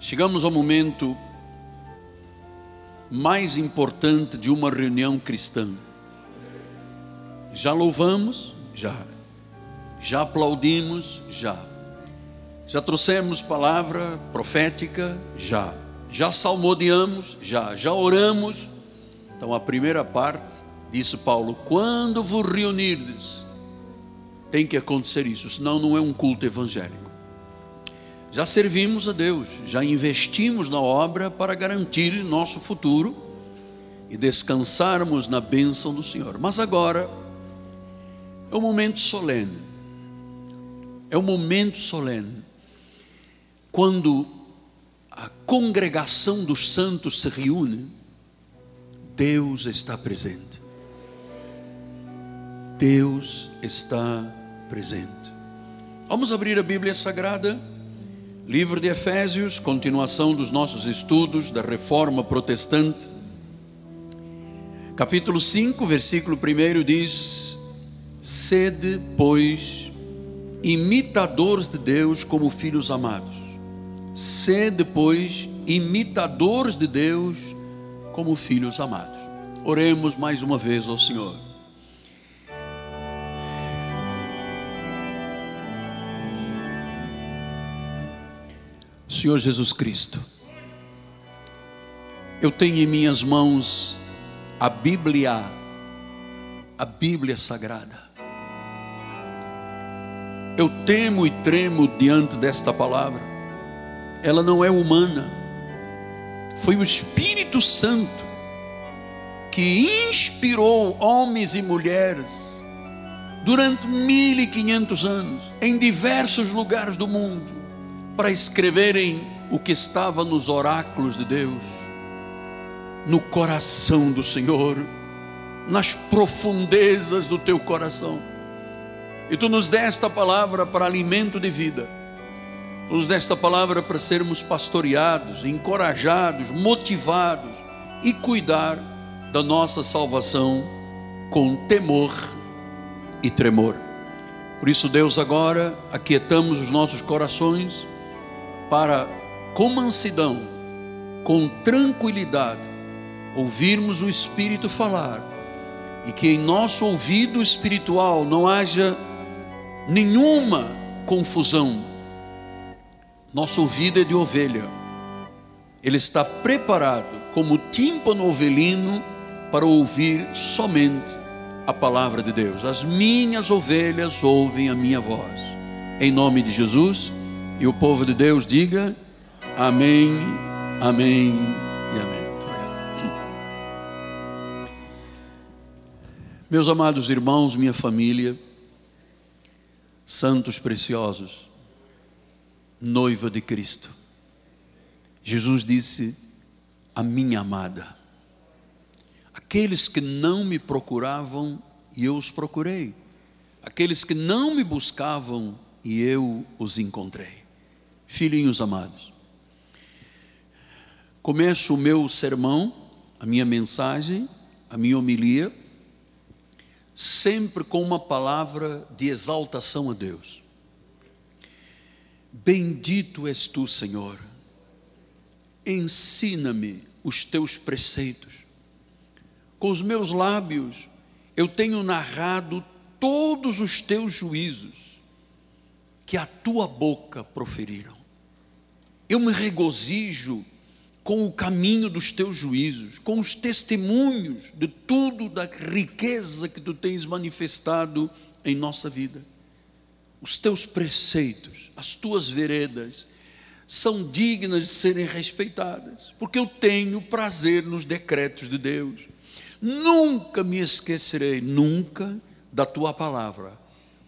Chegamos ao momento mais importante de uma reunião cristã. Já louvamos? Já. Já aplaudimos? Já. Já trouxemos palavra profética? Já. Já salmodiamos? Já. Já oramos? Então, a primeira parte, disse Paulo: quando vos reunirdes, tem que acontecer isso, senão não é um culto evangélico. Já servimos a Deus, já investimos na obra para garantir nosso futuro e descansarmos na bênção do Senhor. Mas agora é um momento solene, é um momento solene, quando a congregação dos santos se reúne, Deus está presente. Deus está presente. Vamos abrir a Bíblia Sagrada, livro de Efésios, continuação dos nossos estudos da reforma protestante. Capítulo 5, versículo 1 diz: Sede, pois, imitadores de Deus como filhos amados. Sede, pois, imitadores de Deus como filhos amados. Oremos mais uma vez ao Senhor. Senhor Jesus Cristo, eu tenho em minhas mãos a Bíblia, a Bíblia Sagrada. Eu temo e tremo diante desta palavra, ela não é humana, foi o Espírito Santo que inspirou homens e mulheres durante 1500 anos em diversos lugares do mundo para escreverem o que estava nos oráculos de Deus, no coração do Senhor, nas profundezas do teu coração. E tu nos deste a palavra para alimento de vida, tu nos deste a palavra para sermos pastoreados, encorajados, motivados e cuidar da nossa salvação com temor e tremor. Por isso, Deus, agora aquietamos os nossos corações para, com mansidão, com tranquilidade, ouvirmos o Espírito falar e que em nosso ouvido espiritual não haja nenhuma confusão. Nosso ouvido é de ovelha, ele está preparado como tímpano ovelino para ouvir somente a palavra de Deus. As minhas ovelhas ouvem a minha voz. Em nome de Jesus. E o povo de Deus diga amém, amém e amém. Meus amados irmãos, minha família, santos preciosos, noiva de Cristo. Jesus disse: A minha amada. Aqueles que não me procuravam e eu os procurei. Aqueles que não me buscavam e eu os encontrei. Filhinhos amados, começo o meu sermão, a minha mensagem, a minha homilia, sempre com uma palavra de exaltação a Deus. Bendito és tu, Senhor, ensina-me os teus preceitos. Com os meus lábios eu tenho narrado todos os teus juízos que a tua boca proferiram. Eu me regozijo com o caminho dos teus juízos, com os testemunhos de tudo da riqueza que tu tens manifestado em nossa vida. Os teus preceitos, as tuas veredas, são dignas de serem respeitadas, porque eu tenho prazer nos decretos de Deus. Nunca me esquecerei, nunca, da tua palavra,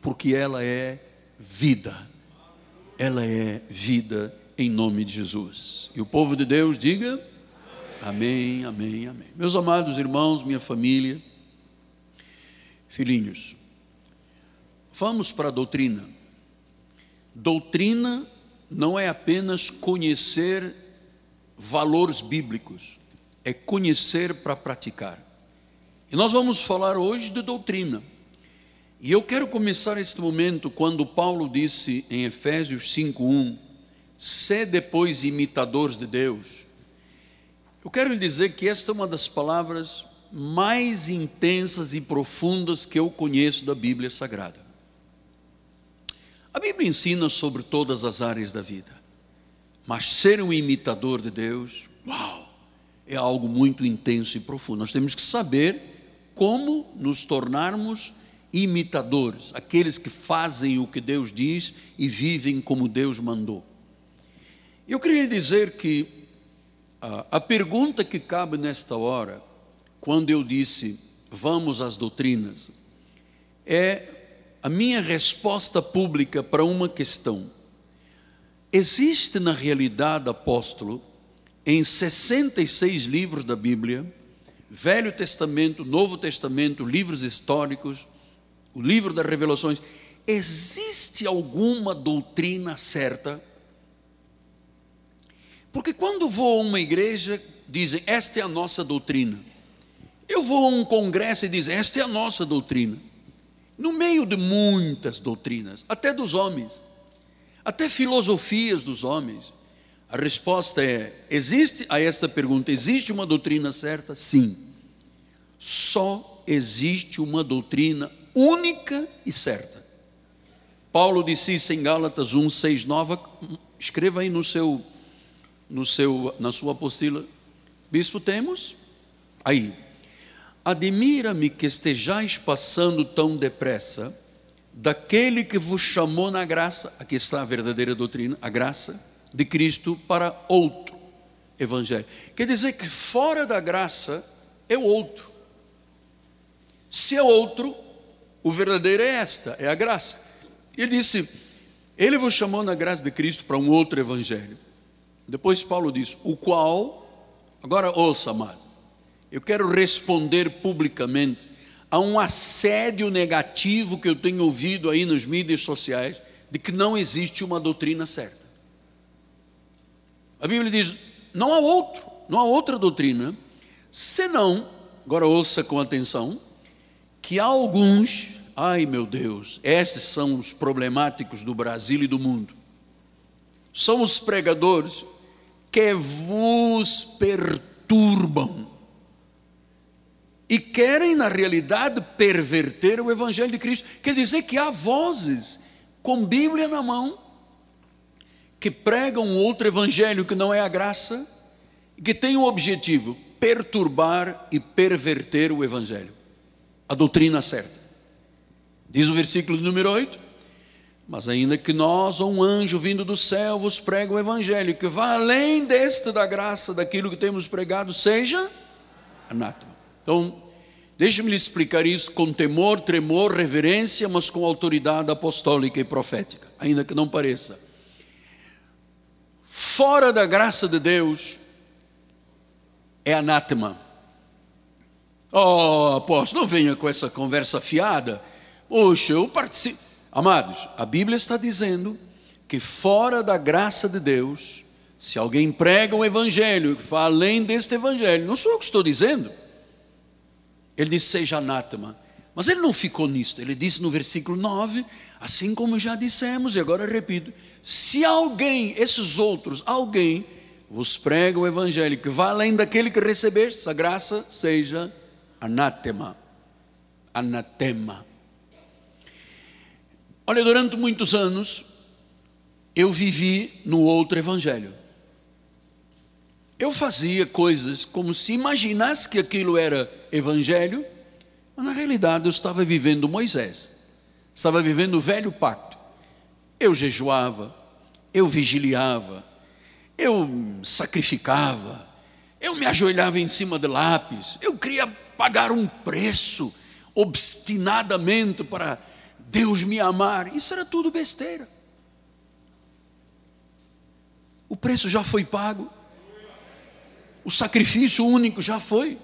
porque ela é vida. Ela é vida em nome de Jesus. E o povo de Deus diga: Amém, amém, amém. Meus amados irmãos, minha família, filhinhos, vamos para a doutrina. Doutrina não é apenas conhecer valores bíblicos, é conhecer para praticar. E nós vamos falar hoje de doutrina. E eu quero começar este momento quando Paulo disse em Efésios 5:1 ser depois imitadores de Deus. Eu quero lhe dizer que esta é uma das palavras mais intensas e profundas que eu conheço da Bíblia Sagrada. A Bíblia ensina sobre todas as áreas da vida, mas ser um imitador de Deus, uau, é algo muito intenso e profundo. Nós temos que saber como nos tornarmos imitadores, aqueles que fazem o que Deus diz e vivem como Deus mandou. Eu queria dizer que a, a pergunta que cabe nesta hora, quando eu disse vamos às doutrinas, é a minha resposta pública para uma questão. Existe na realidade, apóstolo, em 66 livros da Bíblia, Velho Testamento, Novo Testamento, livros históricos, o livro das revelações, existe alguma doutrina certa? Porque quando vou a uma igreja, dizem, esta é a nossa doutrina. Eu vou a um congresso e dizem, esta é a nossa doutrina. No meio de muitas doutrinas, até dos homens, até filosofias dos homens, a resposta é: existe a esta pergunta, existe uma doutrina certa? Sim. Só existe uma doutrina única e certa. Paulo disse isso em Gálatas 1, 6, 9. Escreva aí no seu, no seu, na sua apostila. Bispo, temos? Aí. Admira-me que estejais passando tão depressa daquele que vos chamou na graça, aqui está a verdadeira doutrina, a graça de Cristo para outro evangelho. Quer dizer que fora da graça é o outro. Se é outro, o verdadeiro é esta, é a graça. Ele disse: Ele vos chamou na graça de Cristo para um outro evangelho. Depois Paulo diz: O qual, agora ouça, amado, eu quero responder publicamente a um assédio negativo que eu tenho ouvido aí nas mídias sociais de que não existe uma doutrina certa. A Bíblia diz: não há outro, não há outra doutrina, senão, agora ouça com atenção, que há alguns, ai meu Deus, esses são os problemáticos do Brasil e do mundo. São os pregadores que vos perturbam e querem, na realidade, perverter o Evangelho de Cristo. Quer dizer que há vozes com Bíblia na mão que pregam outro Evangelho que não é a graça, que tem o objetivo perturbar e perverter o Evangelho a doutrina certa. Diz o versículo número 8: Mas ainda que nós, ou um anjo vindo do céu, vos prega o evangelho, que vá além deste da graça, daquilo que temos pregado, seja anátema. Então, deixe-me lhe explicar isso com temor, tremor, reverência, mas com autoridade apostólica e profética, ainda que não pareça. Fora da graça de Deus é anátema Oh, apóstolo, não venha com essa conversa fiada. Poxa, eu participo. Amados, a Bíblia está dizendo que fora da graça de Deus, se alguém prega um evangelho que fala além deste evangelho, não sou eu que estou dizendo. Ele disse seja anátema. Mas ele não ficou nisto. Ele disse no versículo 9, assim como já dissemos, e agora repito: se alguém, esses outros, alguém, vos prega o evangelho que vá além daquele que recebeste, essa graça seja anátema anátema. Anatema. Olha, durante muitos anos, eu vivi no outro evangelho. Eu fazia coisas como se imaginasse que aquilo era evangelho, mas na realidade eu estava vivendo Moisés, estava vivendo o velho pacto. Eu jejuava, eu vigiliava, eu sacrificava, eu me ajoelhava em cima de lápis, eu queria pagar um preço obstinadamente para Deus me amar. Isso era tudo besteira. O preço já foi pago. O sacrifício único já foi.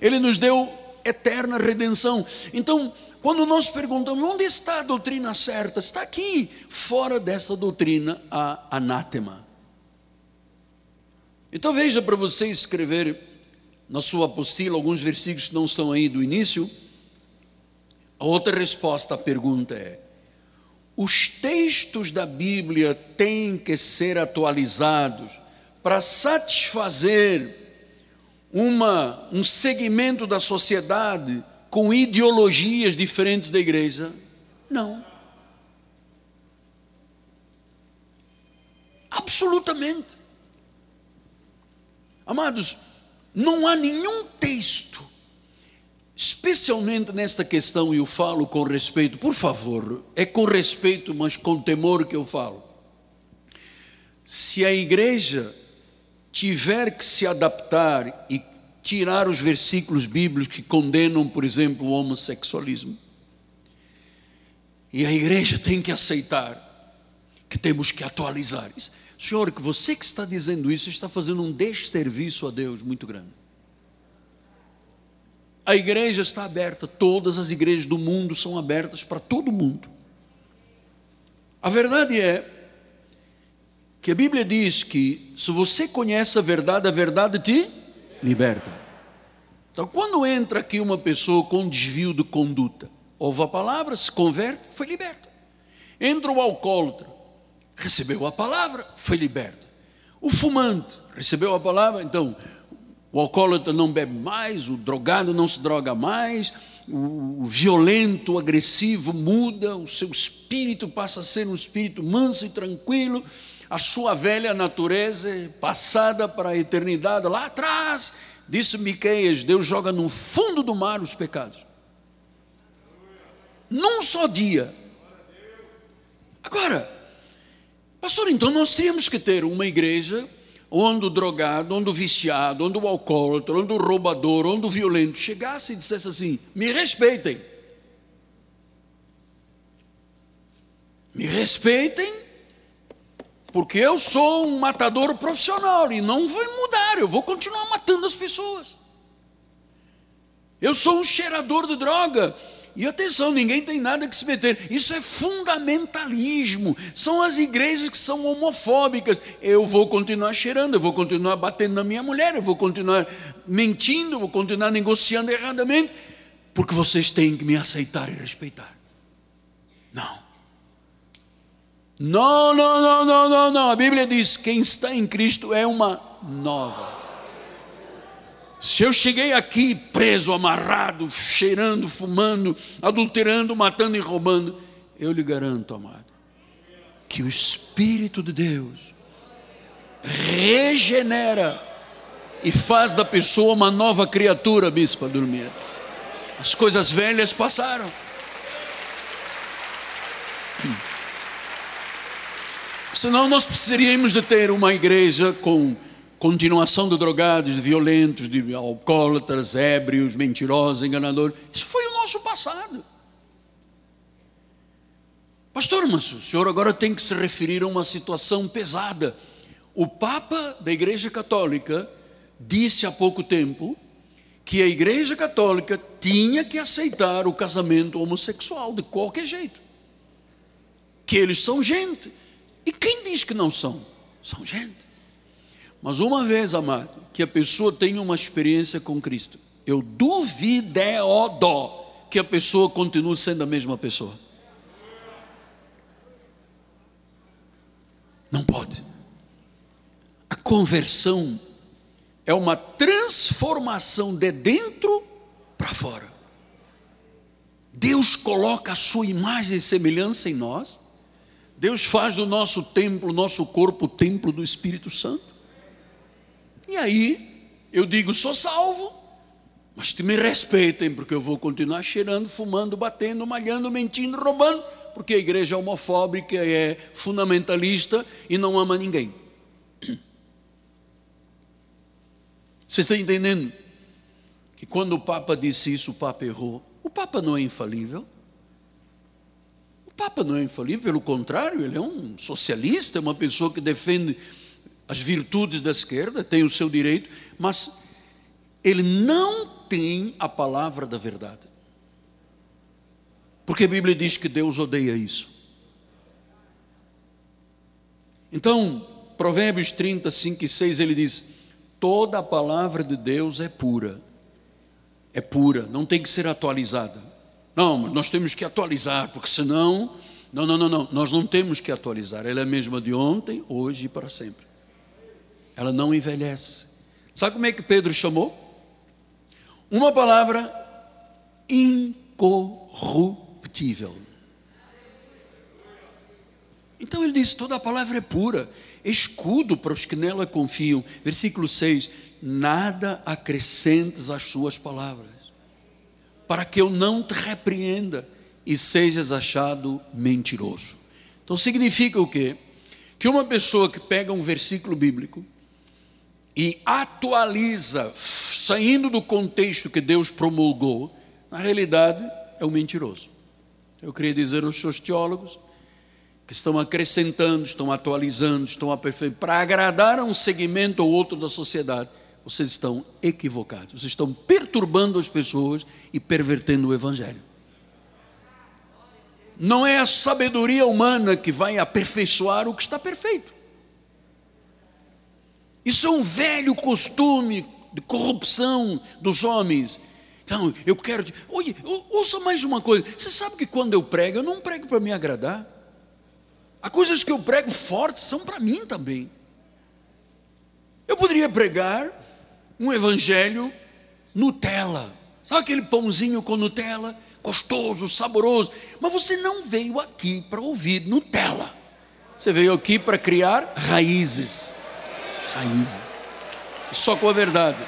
Ele nos deu eterna redenção. Então, quando nós perguntamos onde está a doutrina certa, está aqui, fora dessa doutrina, a anátema. Então veja para você escrever na sua apostila alguns versículos que não estão aí do início. A outra resposta à pergunta é: os textos da Bíblia têm que ser atualizados para satisfazer uma, um segmento da sociedade com ideologias diferentes da igreja? Não. Absolutamente. Amados, não há nenhum texto, especialmente nesta questão, eu falo com respeito, por favor, é com respeito, mas com temor que eu falo. Se a igreja tiver que se adaptar e tirar os versículos bíblicos que condenam, por exemplo, o homossexualismo, e a igreja tem que aceitar que temos que atualizar isso. Senhor, que você que está dizendo isso está fazendo um desserviço a Deus muito grande. A igreja está aberta, todas as igrejas do mundo são abertas para todo mundo. A verdade é que a Bíblia diz que se você conhece a verdade, a verdade te liberta. Então, quando entra aqui uma pessoa com desvio de conduta, ouve a palavra, se converte, foi liberta. Entra o alcoólatra, recebeu a palavra, foi liberto. O fumante recebeu a palavra, então o alcoólatra não bebe mais, o drogado não se droga mais, o violento, o agressivo muda, o seu espírito passa a ser um espírito manso e tranquilo, a sua velha natureza é passada para a eternidade lá atrás. Disse Miqueias, Deus joga no fundo do mar os pecados. Num só dia. Agora, Pastor, então nós temos que ter uma igreja onde o drogado, onde o viciado, onde o alcoólatra, onde o roubador, onde o violento chegasse e dissesse assim: me respeitem. Me respeitem, porque eu sou um matador profissional e não vou mudar, eu vou continuar matando as pessoas. Eu sou um cheirador de droga e atenção, ninguém tem nada que se meter. Isso é fundamentalismo. São as igrejas que são homofóbicas. Eu vou continuar cheirando, eu vou continuar batendo na minha mulher, eu vou continuar mentindo, eu vou continuar negociando erradamente, porque vocês têm que me aceitar e respeitar. Não. Não, não, não, não, não, não. A Bíblia diz: quem está em Cristo é uma nova se eu cheguei aqui preso, amarrado, cheirando, fumando, adulterando, matando e roubando, eu lhe garanto, amado, que o Espírito de Deus regenera e faz da pessoa uma nova criatura, bispa dormir. As coisas velhas passaram. Senão nós precisaríamos de ter uma igreja com continuação de drogados, de violentos, de alcoólatras, ébrios, mentirosos, enganadores. Isso foi o nosso passado. Pastor, mas o senhor agora tem que se referir a uma situação pesada. O Papa da Igreja Católica disse há pouco tempo que a Igreja Católica tinha que aceitar o casamento homossexual de qualquer jeito. Que eles são gente. E quem diz que não são? São gente. Mas uma vez, amado, que a pessoa tenha uma experiência com Cristo, eu duvido que a pessoa continue sendo a mesma pessoa. Não pode. A conversão é uma transformação de dentro para fora. Deus coloca a sua imagem e semelhança em nós. Deus faz do nosso templo, nosso corpo, o templo do Espírito Santo. E aí, eu digo, sou salvo, mas te me respeitem, porque eu vou continuar cheirando, fumando, batendo, malhando, mentindo, roubando, porque a igreja é homofóbica, é fundamentalista e não ama ninguém. Você está entendendo? Que quando o Papa disse isso, o Papa errou. O Papa não é infalível. O Papa não é infalível, pelo contrário, ele é um socialista, uma pessoa que defende as virtudes da esquerda, tem o seu direito, mas ele não tem a palavra da verdade. Porque a Bíblia diz que Deus odeia isso. Então, Provérbios 30, 5 e 6, ele diz: toda a palavra de Deus é pura. É pura, não tem que ser atualizada. Não, nós temos que atualizar, porque senão Não, não, não, não. Nós não temos que atualizar. Ela é a mesma de ontem, hoje e para sempre. Ela não envelhece. Sabe como é que Pedro chamou? Uma palavra incorruptível. Então ele disse: toda a palavra é pura, escudo para os que nela confiam. Versículo 6: Nada acrescentes às suas palavras, para que eu não te repreenda e sejas achado mentiroso. Então significa o quê? Que uma pessoa que pega um versículo bíblico e atualiza, saindo do contexto que Deus promulgou, na realidade é um mentiroso. Eu queria dizer aos seus teólogos que estão acrescentando, estão atualizando, estão aperfeiçoando, para agradar a um segmento ou outro da sociedade, vocês estão equivocados, vocês estão perturbando as pessoas e pervertendo o Evangelho. Não é a sabedoria humana que vai aperfeiçoar o que está perfeito. Isso é um velho costume de corrupção dos homens. Então, eu quero. Olha, ouça mais uma coisa. Você sabe que quando eu prego, eu não prego para me agradar. Há coisas que eu prego fortes são para mim também. Eu poderia pregar um evangelho Nutella. Sabe aquele pãozinho com Nutella? gostoso, saboroso. Mas você não veio aqui para ouvir Nutella. Você veio aqui para criar raízes. Raízes. Só com a verdade.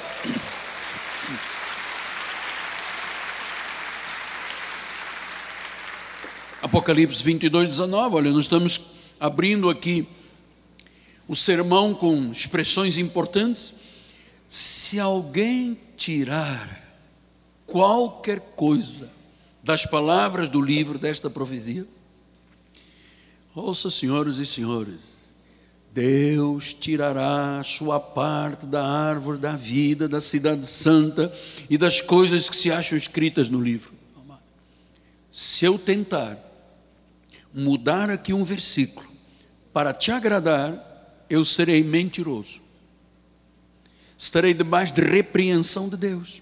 Apocalipse 22, 19. Olha, nós estamos abrindo aqui o sermão com expressões importantes. Se alguém tirar qualquer coisa das palavras do livro desta profecia? Ouça, senhoras e senhores, Deus tirará sua parte da árvore da vida, da cidade santa e das coisas que se acham escritas no livro. Se eu tentar mudar aqui um versículo para te agradar, eu serei mentiroso. Estarei debaixo de repreensão de Deus.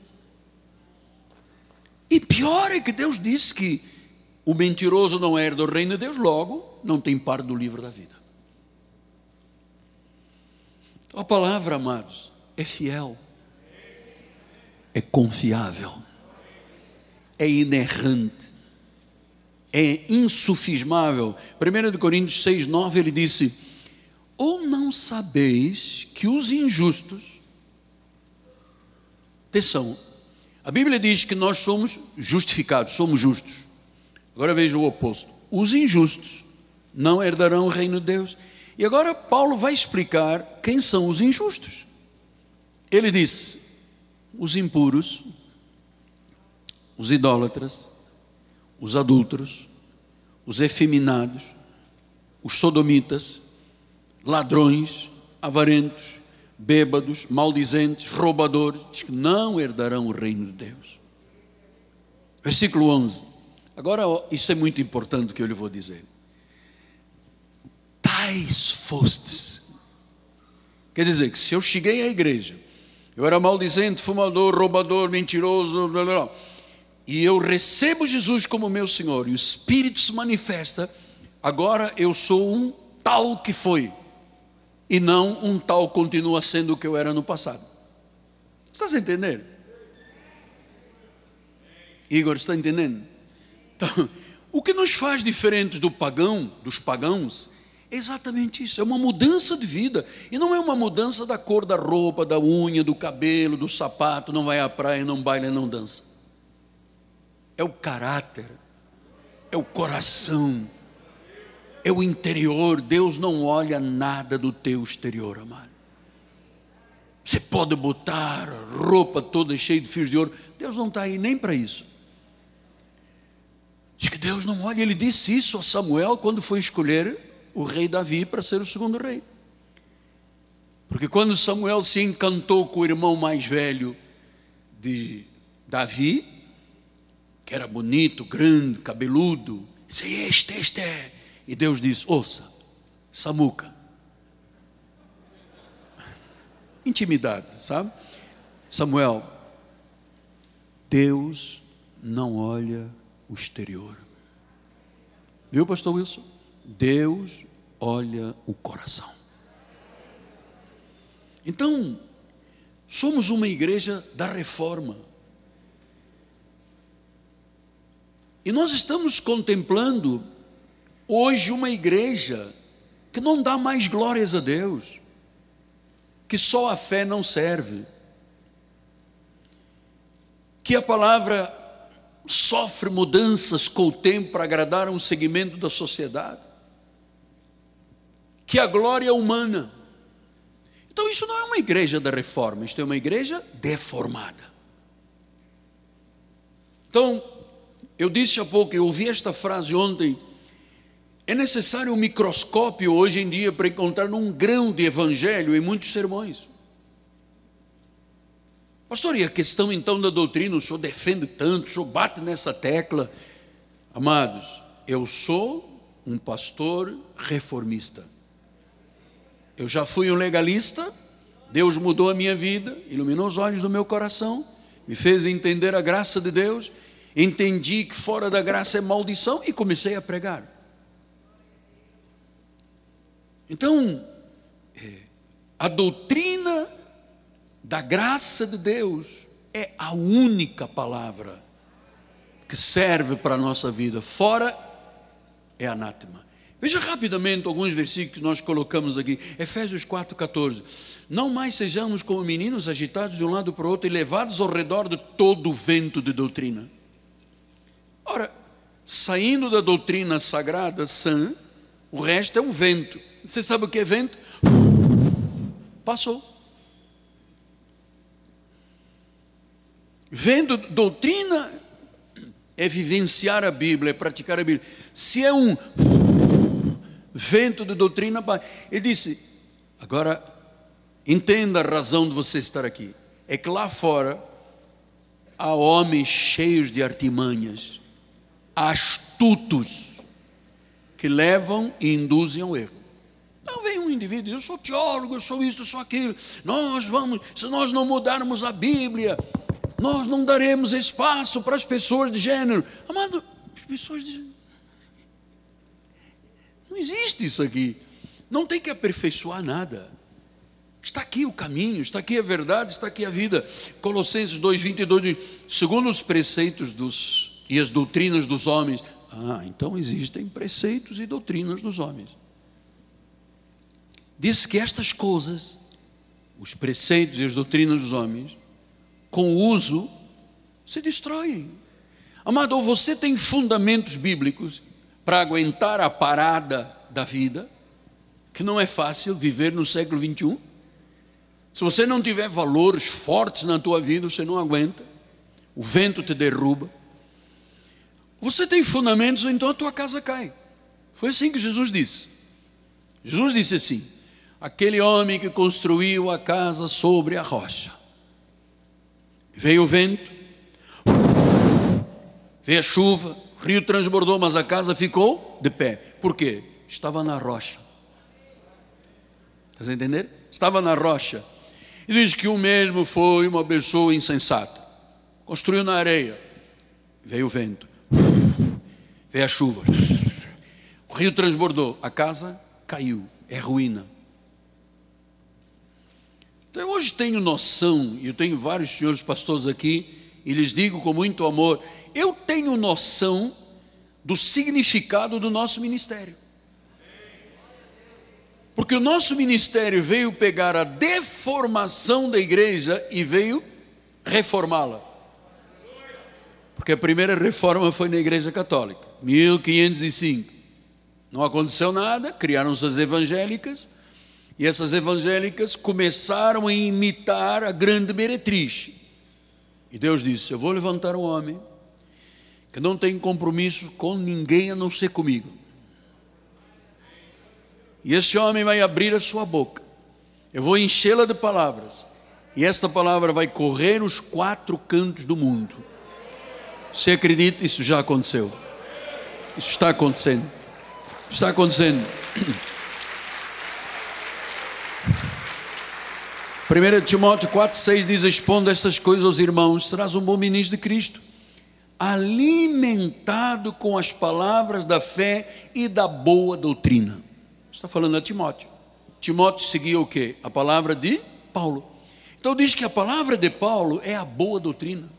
E pior é que Deus disse que o mentiroso não herda o reino de Deus, logo não tem parte do livro da vida. A palavra, amados, é fiel, é confiável, é inerrante, é insufismável. 1 Coríntios 6, 9, ele disse: Ou não sabeis que os injustos, atenção, a Bíblia diz que nós somos justificados, somos justos. Agora veja o oposto: os injustos não herdarão o reino de Deus. E agora Paulo vai explicar quem são os injustos. Ele disse: os impuros, os idólatras, os adúlteros, os efeminados, os sodomitas, ladrões, avarentos, bêbados, maldizentes, roubadores, diz que não herdarão o reino de Deus. Versículo 11. Agora, isso é muito importante que eu lhe vou dizer. Tais fostes. Quer dizer que se eu cheguei à igreja, eu era maldizente, fumador, roubador, mentiroso, blá, blá, blá, e eu recebo Jesus como meu Senhor, e o Espírito se manifesta, agora eu sou um tal que foi e não um tal continua sendo o que eu era no passado. Está se entendendo? Igor, está entendendo? Então, o que nos faz diferentes do pagão, dos pagãos, é exatamente isso, é uma mudança de vida, e não é uma mudança da cor da roupa, da unha, do cabelo, do sapato, não vai à praia, não baila, não dança. É o caráter, é o coração, é o interior. Deus não olha nada do teu exterior, amado. Você pode botar roupa toda cheia de fios de ouro. Deus não está aí nem para isso. Diz que Deus não olha. Ele disse isso a Samuel quando foi escolher o rei Davi para ser o segundo rei. Porque quando Samuel se encantou com o irmão mais velho de Davi, que era bonito, grande, cabeludo, disse: Este, este é e Deus diz: ouça, Samuca. Intimidade, sabe? Samuel, Deus não olha o exterior. Viu, pastor Wilson? Deus olha o coração. Então, somos uma igreja da reforma. E nós estamos contemplando hoje uma igreja que não dá mais glórias a Deus, que só a fé não serve, que a palavra sofre mudanças com o tempo para agradar um segmento da sociedade, que a glória humana. Então, isso não é uma igreja da reforma, isto é uma igreja deformada. Então, eu disse há pouco, eu ouvi esta frase ontem. É necessário um microscópio hoje em dia para encontrar um grão de evangelho em muitos sermões. Pastor, e a questão então da doutrina, o senhor defende tanto, o senhor bate nessa tecla. Amados, eu sou um pastor reformista. Eu já fui um legalista, Deus mudou a minha vida, iluminou os olhos do meu coração, me fez entender a graça de Deus, entendi que fora da graça é maldição e comecei a pregar. Então, é, a doutrina da graça de Deus é a única palavra que serve para a nossa vida, fora é anátema. Veja rapidamente alguns versículos que nós colocamos aqui. Efésios 4,14. Não mais sejamos como meninos agitados de um lado para o outro e levados ao redor de todo o vento de doutrina. Ora, saindo da doutrina sagrada, sã, o resto é um vento. Você sabe o que é vento? Passou. Vendo doutrina é vivenciar a Bíblia, é praticar a Bíblia. Se é um vento de doutrina, ele disse: agora entenda a razão de você estar aqui. É que lá fora há homens cheios de artimanhas, astutos, que levam e induzem ao erro. Não vem um indivíduo, eu sou teólogo, eu sou isso, eu sou aquilo. Nós vamos, se nós não mudarmos a Bíblia, nós não daremos espaço para as pessoas de gênero. Amado, as pessoas de. Não existe isso aqui. Não tem que aperfeiçoar nada. Está aqui o caminho, está aqui a verdade, está aqui a vida. Colossenses 2,22 diz: segundo os preceitos dos, e as doutrinas dos homens. Ah, então existem preceitos e doutrinas dos homens. Diz que estas coisas, os preceitos e as doutrinas dos homens, com o uso, se destroem. Amado, ou você tem fundamentos bíblicos para aguentar a parada da vida, que não é fácil viver no século 21. Se você não tiver valores fortes na tua vida, você não aguenta. O vento te derruba. Você tem fundamentos, então a tua casa cai. Foi assim que Jesus disse. Jesus disse assim: aquele homem que construiu a casa sobre a rocha. Veio o vento, veio a chuva, rio transbordou, mas a casa ficou de pé. Por quê? Estava na rocha. Está entendendo? Estava na rocha. E diz que o mesmo foi uma pessoa insensata. Construiu na areia. Veio o vento. Veio a chuva. O rio transbordou. A casa caiu. É ruína. Então, eu hoje tenho noção, e eu tenho vários senhores pastores aqui, e lhes digo com muito amor: eu tenho noção do significado do nosso ministério. Porque o nosso ministério veio pegar a deformação da igreja e veio reformá-la. Porque a primeira reforma foi na igreja católica, 1505. Não aconteceu nada, criaram-se as evangélicas, e essas evangélicas começaram a imitar a grande meretriz. E Deus disse: Eu vou levantar um homem que não tem compromisso com ninguém a não ser comigo. E esse homem vai abrir a sua boca. Eu vou enchê-la de palavras. E esta palavra vai correr os quatro cantos do mundo. Você acredita? Isso já aconteceu. Isso está acontecendo. Está acontecendo. 1 Timóteo 4,6 diz: Expondo estas coisas aos irmãos, serás um bom ministro de Cristo, alimentado com as palavras da fé e da boa doutrina. Está falando a Timóteo. Timóteo seguia o quê? A palavra de Paulo. Então diz que a palavra de Paulo é a boa doutrina.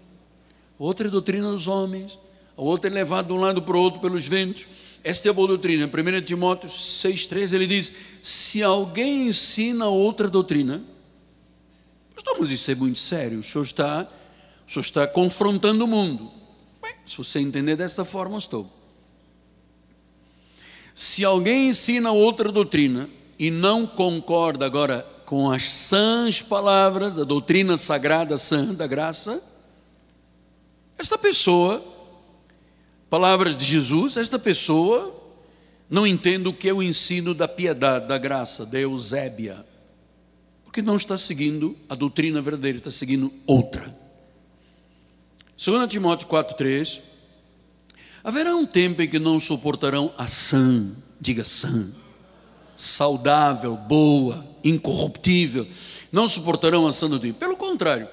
Outra é doutrina dos homens, a outra é levada de um lado para o outro pelos ventos. Esta é a boa doutrina. 1 Timóteo 6,3 ele diz: Se alguém ensina outra doutrina, pastor, mas isso é muito sério, o senhor está, o senhor está confrontando o mundo. Se você entender desta forma, estou. Se alguém ensina outra doutrina e não concorda agora com as sãs palavras, a doutrina sagrada sã da graça, esta pessoa palavras de Jesus, esta pessoa não entende o que é o ensino da piedade, da graça, da Eusébia, porque não está seguindo a doutrina verdadeira, está seguindo outra. 2 Timóteo 4,3 Haverá um tempo em que não suportarão a sã, diga sã, saudável, boa, incorruptível, não suportarão a sã doutrina. Pelo contrário,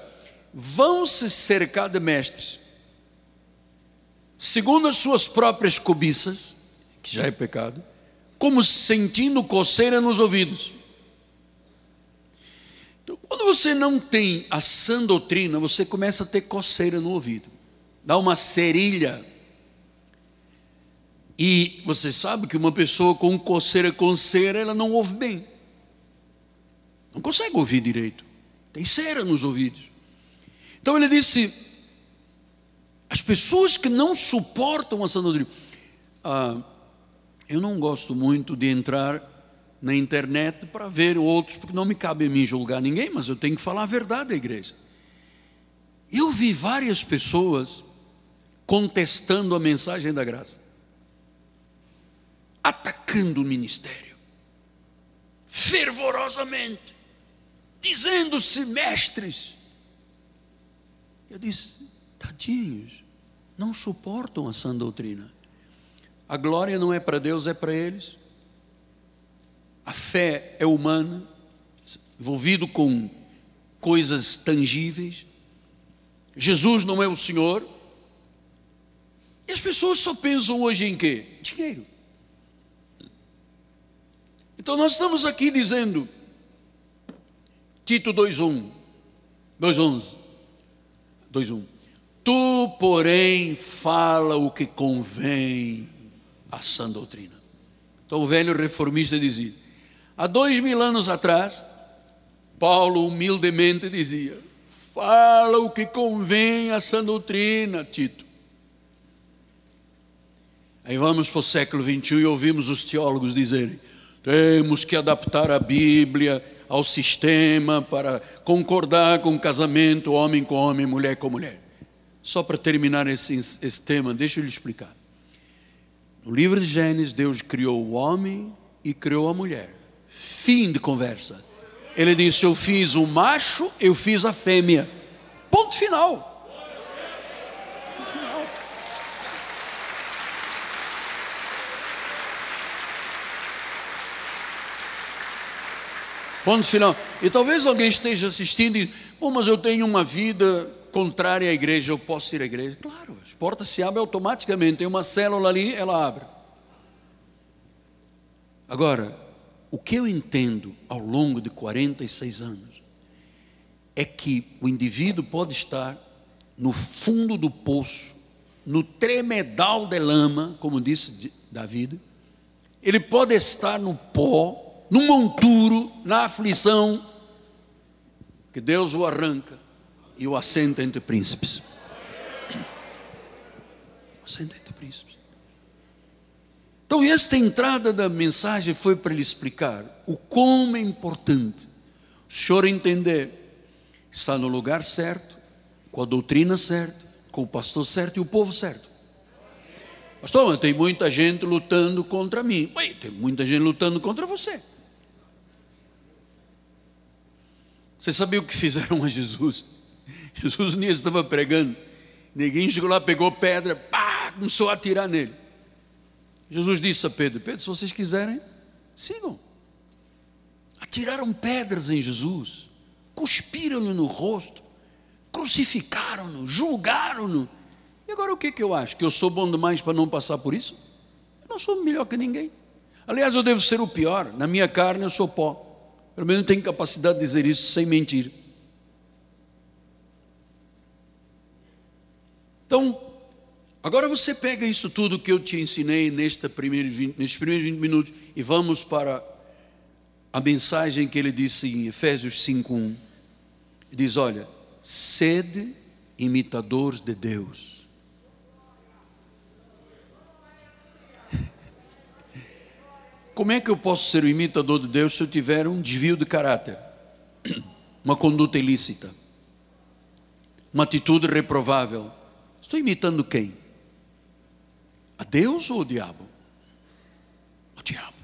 vão se cercar de mestres segundo as suas próprias cobiças, que já é pecado, como sentindo coceira nos ouvidos. Quando você não tem a sã doutrina, você começa a ter coceira no ouvido, dá uma cerilha. E você sabe que uma pessoa com coceira, com cera, ela não ouve bem. Não consegue ouvir direito. Tem cera nos ouvidos. Então ele disse: as pessoas que não suportam a sã doutrina. Ah, eu não gosto muito de entrar na internet para ver outros, porque não me cabe a mim julgar ninguém, mas eu tenho que falar a verdade à igreja. Eu vi várias pessoas contestando a mensagem da graça, atacando o ministério, fervorosamente, dizendo-se mestres. Eu disse: Tadinhos, não suportam a sã doutrina. A glória não é para Deus, é para eles. A fé é humana, envolvido com coisas tangíveis. Jesus não é o Senhor. E as pessoas só pensam hoje em quê? Dinheiro. Então nós estamos aqui dizendo, Tito 2:1, 2:11, 2:1. Tu, porém, fala o que convém à sã doutrina. Então o velho reformista dizia: há dois mil anos atrás, Paulo humildemente dizia: fala o que convém à sã doutrina, Tito. Aí vamos para o século 21 e ouvimos os teólogos dizerem: temos que adaptar a Bíblia ao sistema para concordar com o casamento, homem com homem, mulher com mulher. Só para terminar esse, esse tema, deixa eu lhe explicar. No livro de Gênesis, Deus criou o homem e criou a mulher. Fim de conversa. Ele disse: Eu fiz o macho, eu fiz a fêmea. Ponto final. Ponto final. E talvez alguém esteja assistindo e, bom, mas eu tenho uma vida contrária à igreja, eu posso ir à igreja? Claro, as portas se abrem automaticamente. Tem uma célula ali, ela abre. Agora, o que eu entendo ao longo de 46 anos é que o indivíduo pode estar no fundo do poço, no tremedal de lama, como disse Davi, ele pode estar no pó, no monturo, na aflição, que Deus o arranca e o assento entre príncipes. Assento entre príncipes. Então, esta entrada da mensagem foi para lhe explicar o como é importante o senhor entender está no lugar certo, com a doutrina certa, com o pastor certo e o povo certo. Pastor, tem muita gente lutando contra mim. Ué, tem muita gente lutando contra você. Você sabia o que fizeram a Jesus? Jesus um dia estava pregando, ninguém chegou lá, pegou pedra, pá, começou a atirar nele. Jesus disse a Pedro: Pedro, se vocês quiserem, sigam. Atiraram pedras em Jesus, cuspiram-lhe no rosto, crucificaram-no, julgaram-no. E agora o que, que eu acho? Que eu sou bom demais para não passar por isso? Eu não sou melhor que ninguém. Aliás, eu devo ser o pior. Na minha carne eu sou pó. Pelo menos tenho capacidade de dizer isso sem mentir. Então, agora você pega isso tudo que eu te ensinei nesta primeira 20, nestes primeiros 20 minutos e vamos para a mensagem que ele disse em Efésios 5:1. Diz: Olha, sede imitadores de Deus. Como é que eu posso ser o imitador de Deus se eu tiver um desvio de caráter, uma conduta ilícita, uma atitude reprovável? Estou imitando quem? A Deus ou o diabo? O diabo.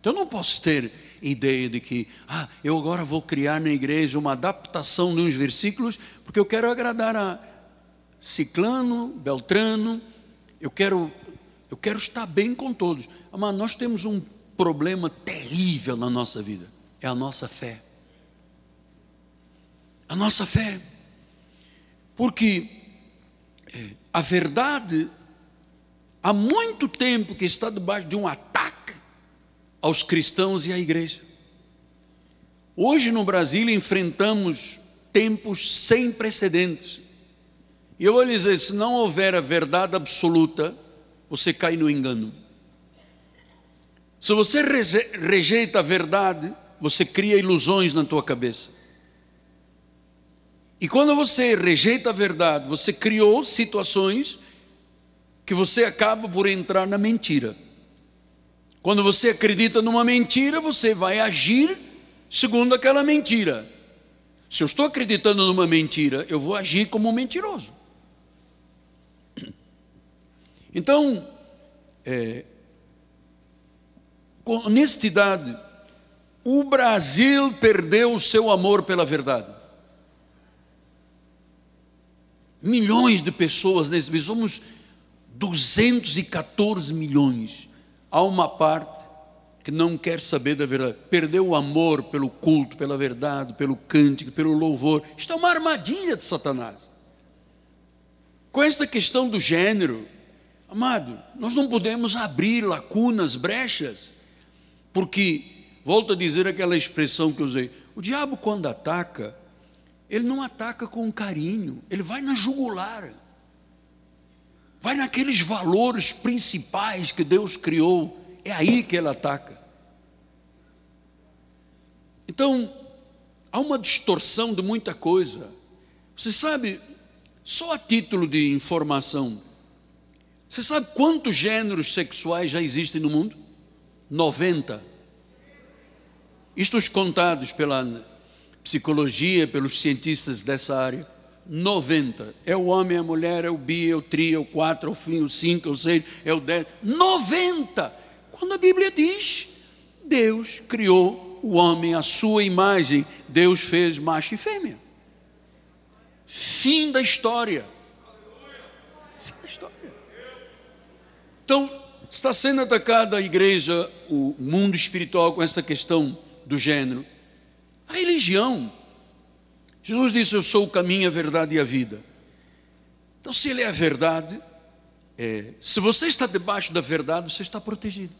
Então eu não posso ter ideia de que, ah, eu agora vou criar na igreja uma adaptação de uns versículos, porque eu quero agradar a Ciclano, Beltrano, eu quero, eu quero estar bem com todos. Mas nós temos um problema terrível na nossa vida, é a nossa fé. A nossa fé. Porque é, a verdade, há muito tempo que está debaixo de um ataque aos cristãos e à igreja. Hoje no Brasil enfrentamos tempos sem precedentes. E eu vou lhe dizer: se não houver a verdade absoluta, você cai no engano. Se você rejeita a verdade, você cria ilusões na tua cabeça. E quando você rejeita a verdade, você criou situações que você acaba por entrar na mentira. Quando você acredita numa mentira, você vai agir segundo aquela mentira. Se eu estou acreditando numa mentira, eu vou agir como um mentiroso. Então, é, com honestidade, o Brasil perdeu o seu amor pela verdade. Milhões de pessoas nesse país, somos 214 milhões há uma parte que não quer saber da verdade, perdeu o amor pelo culto, pela verdade, pelo cântico, pelo louvor. Isto é uma armadilha de Satanás. Com esta questão do gênero, amado, nós não podemos abrir lacunas, brechas, porque, volto a dizer aquela expressão que eu usei: o diabo, quando ataca, ele não ataca com carinho, ele vai na jugular vai naqueles valores principais que Deus criou, é aí que ele ataca. Então, há uma distorção de muita coisa. Você sabe, só a título de informação, você sabe quantos gêneros sexuais já existem no mundo? 90. Isto os contados pela psicologia, pelos cientistas dessa área. 90. É o homem, a mulher, é o bi, é o tri, é o quatro, é o fim, é o cinco, é o seis, é o dez. 90. Quando a Bíblia diz, Deus criou o homem à sua imagem, Deus fez macho e fêmea. Fim da história. Fim da história. Então, está sendo atacada a igreja, o mundo espiritual com essa questão do gênero. A religião Jesus disse: Eu sou o caminho, a verdade e a vida. Então, se Ele é a verdade, é, se você está debaixo da verdade, você está protegido.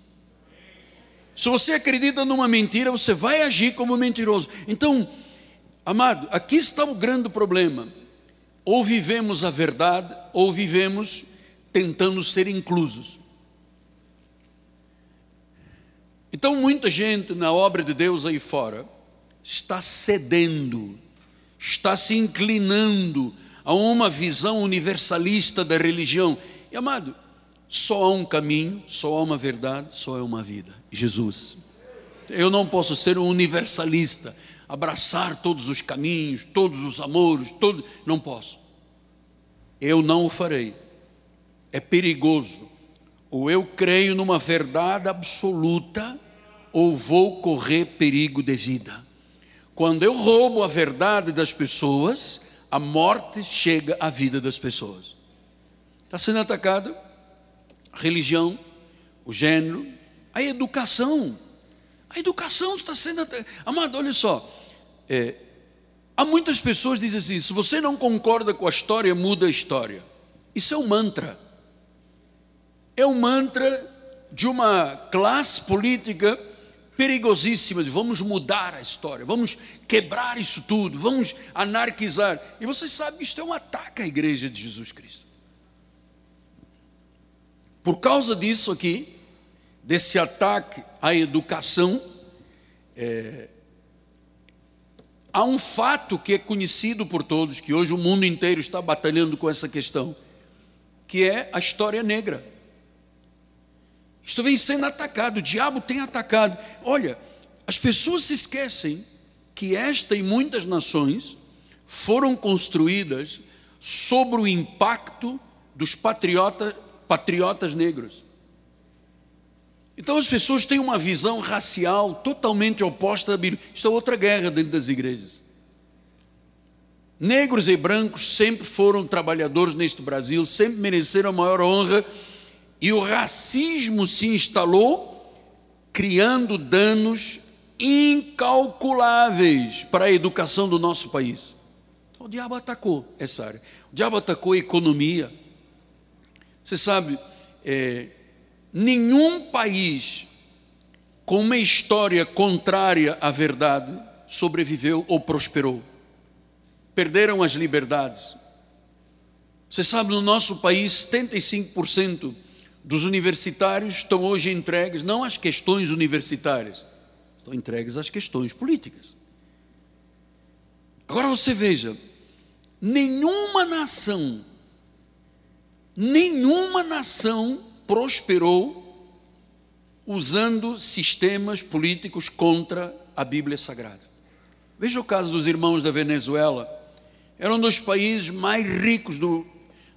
Se você acredita numa mentira, você vai agir como mentiroso. Então, amado, aqui está o grande problema. Ou vivemos a verdade, ou vivemos tentando ser inclusos. Então, muita gente na obra de Deus aí fora está cedendo está se inclinando a uma visão universalista da religião. E amado, só há um caminho, só há uma verdade, só há uma vida: Jesus. Eu não posso ser um universalista, abraçar todos os caminhos, todos os amores, todo, não posso. Eu não o farei. É perigoso. Ou eu creio numa verdade absoluta, ou vou correr perigo de vida. Quando eu roubo a verdade das pessoas, a morte chega à vida das pessoas. Está sendo atacado a religião, o gênero, a educação. A educação está sendo atacada. Amado, olha só. É, há muitas pessoas que dizem assim: se você não concorda com a história, muda a história. Isso é um mantra. É um mantra de uma classe política perigosíssima de vamos mudar a história, vamos quebrar isso tudo, vamos anarquizar. E você sabe que isto é um ataque à igreja de Jesus Cristo. Por causa disso aqui, desse ataque à educação, é, há um fato que é conhecido por todos, que hoje o mundo inteiro está batalhando com essa questão, que é a história negra. Isto vem sendo atacado, o diabo tem atacado. Olha, as pessoas se esquecem que esta e muitas nações foram construídas sobre o impacto dos patriota, patriotas negros. Então as pessoas têm uma visão racial totalmente oposta à Bíblia. Isso é outra guerra dentro das igrejas. Negros e brancos sempre foram trabalhadores neste Brasil, sempre mereceram a maior honra, e o racismo se instalou, criando danos incalculáveis para a educação do nosso país. Então, o diabo atacou essa área. O diabo atacou a economia. Você sabe, é, nenhum país com uma história contrária à verdade sobreviveu ou prosperou. Perderam as liberdades. Você sabe, no nosso país, 75% dos universitários estão hoje entregues não às questões universitárias, estão entregues às questões políticas. Agora você veja, nenhuma nação, nenhuma nação prosperou usando sistemas políticos contra a Bíblia Sagrada. Veja o caso dos irmãos da Venezuela, era um dos países mais ricos do,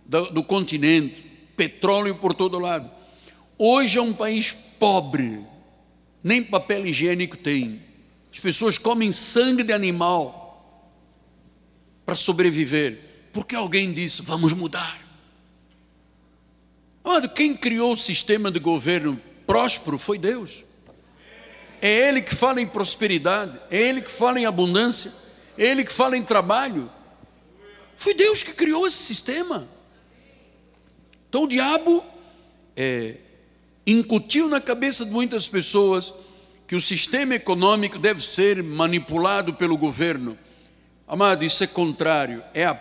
do, do continente, petróleo por todo lado. Hoje é um país pobre, nem papel higiênico tem. As pessoas comem sangue de animal para sobreviver, porque alguém disse: vamos mudar. Amado, quem criou o sistema de governo próspero foi Deus. É Ele que fala em prosperidade, é Ele que fala em abundância, é Ele que fala em trabalho. Foi Deus que criou esse sistema. Então o diabo é, incutiu na cabeça de muitas pessoas que o sistema econômico deve ser manipulado pelo governo. Amado, isso é contrário. É a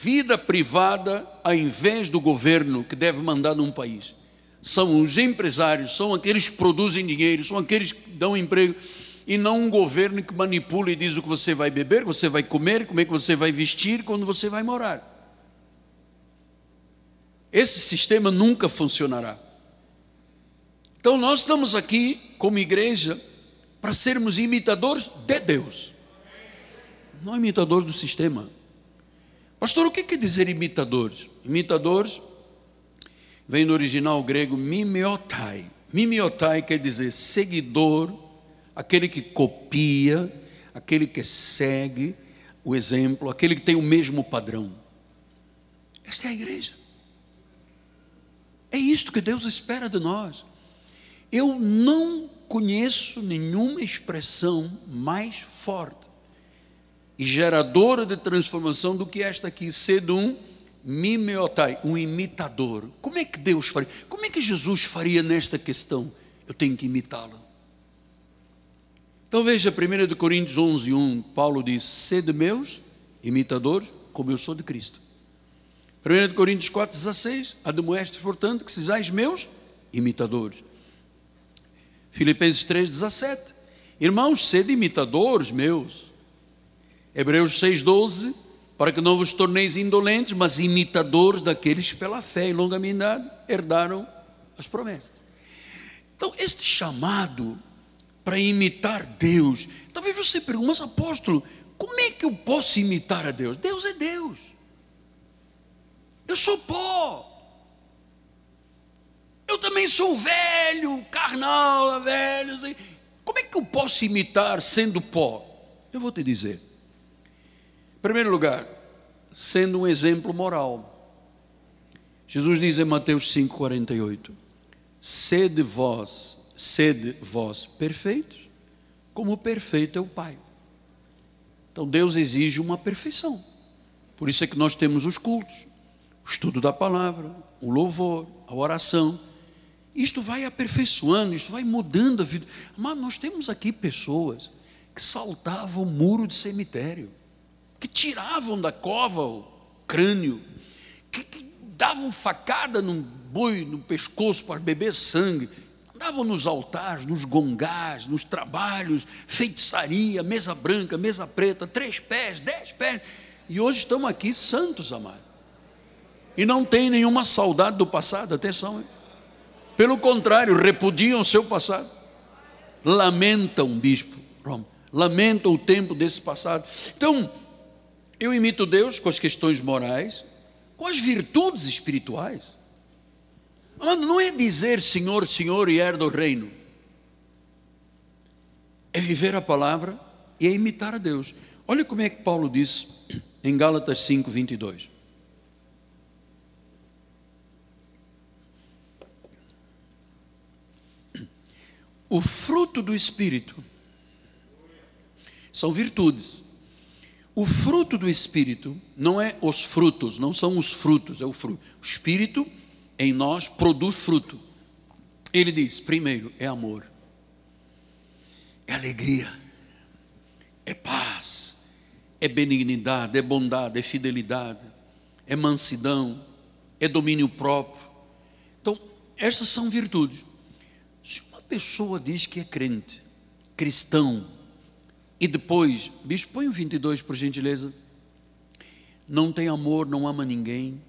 vida privada ao invés do governo que deve mandar num país. São os empresários, são aqueles que produzem dinheiro, são aqueles que dão emprego, e não um governo que manipula e diz o que você vai beber, você vai comer, como é que você vai vestir, quando você vai morar. Esse sistema nunca funcionará. Então nós estamos aqui como igreja para sermos imitadores de Deus, não imitadores do sistema. Pastor, o que quer dizer imitadores? Imitadores vem do original grego mimiotai. Mimiotai quer dizer seguidor, aquele que copia, aquele que segue o exemplo, aquele que tem o mesmo padrão. Esta é a igreja. É isto que Deus espera de nós. Eu não conheço nenhuma expressão mais forte e geradora de transformação do que esta aqui, sendo um mimeotai, um imitador. Como é que Deus faria? Como é que Jesus faria nesta questão? Eu tenho que imitá-lo. Então veja 1 Coríntios 11, 1, Paulo diz, sede meus imitadores, como eu sou de Cristo. 1 Coríntios 4, 16, admoestes, portanto, que sejais meus imitadores. Filipenses 3,17. Irmãos, sede imitadores meus. Hebreus 6,12. Para que não vos torneis indolentes, mas imitadores daqueles que pela fé e longanimidade herdaram as promessas. Então, este chamado para imitar Deus, talvez você pergunte, mas apóstolo, como é que eu posso imitar a Deus? Deus é Deus. Eu sou pó. Eu também sou velho, carnal, velho. Assim. Como é que eu posso imitar sendo pó? Eu vou te dizer. Em primeiro lugar, sendo um exemplo moral. Jesus diz em Mateus 5,48: Sede vós, sede vós perfeitos, como perfeito é o Pai. Então Deus exige uma perfeição. Por isso é que nós temos os cultos. O estudo da palavra, o louvor, a oração. Isto vai aperfeiçoando, isto vai mudando a vida. Mas nós temos aqui pessoas que saltavam o muro de cemitério, que tiravam da cova o crânio, que, que davam facada num boi no pescoço para beber sangue, andavam nos altares, nos gongás, nos trabalhos, feitiçaria, mesa branca, mesa preta, três pés, dez pés, e hoje estamos aqui santos, amados. E não tem nenhuma saudade do passado, atenção. Hein? Pelo contrário, repudiam o seu passado. Lamentam, bispo, lamentam o tempo desse passado. Então, eu imito Deus com as questões morais, com as virtudes espirituais. Mano, não é dizer Senhor, Senhor e herdo o reino. É viver a palavra e é imitar a Deus. Olha como é que Paulo diz em Gálatas 5, 22. O fruto do Espírito são virtudes. O fruto do Espírito não é os frutos, não são os frutos, é o fruto. O Espírito em nós produz fruto. Ele diz: primeiro, é amor, é alegria, é paz, é benignidade, é bondade, é fidelidade, é mansidão, é domínio próprio. Então, essas são virtudes. Pessoa diz que é crente, cristão, e depois, bispo, põe o 22 por gentileza. Não tem amor, não ama ninguém,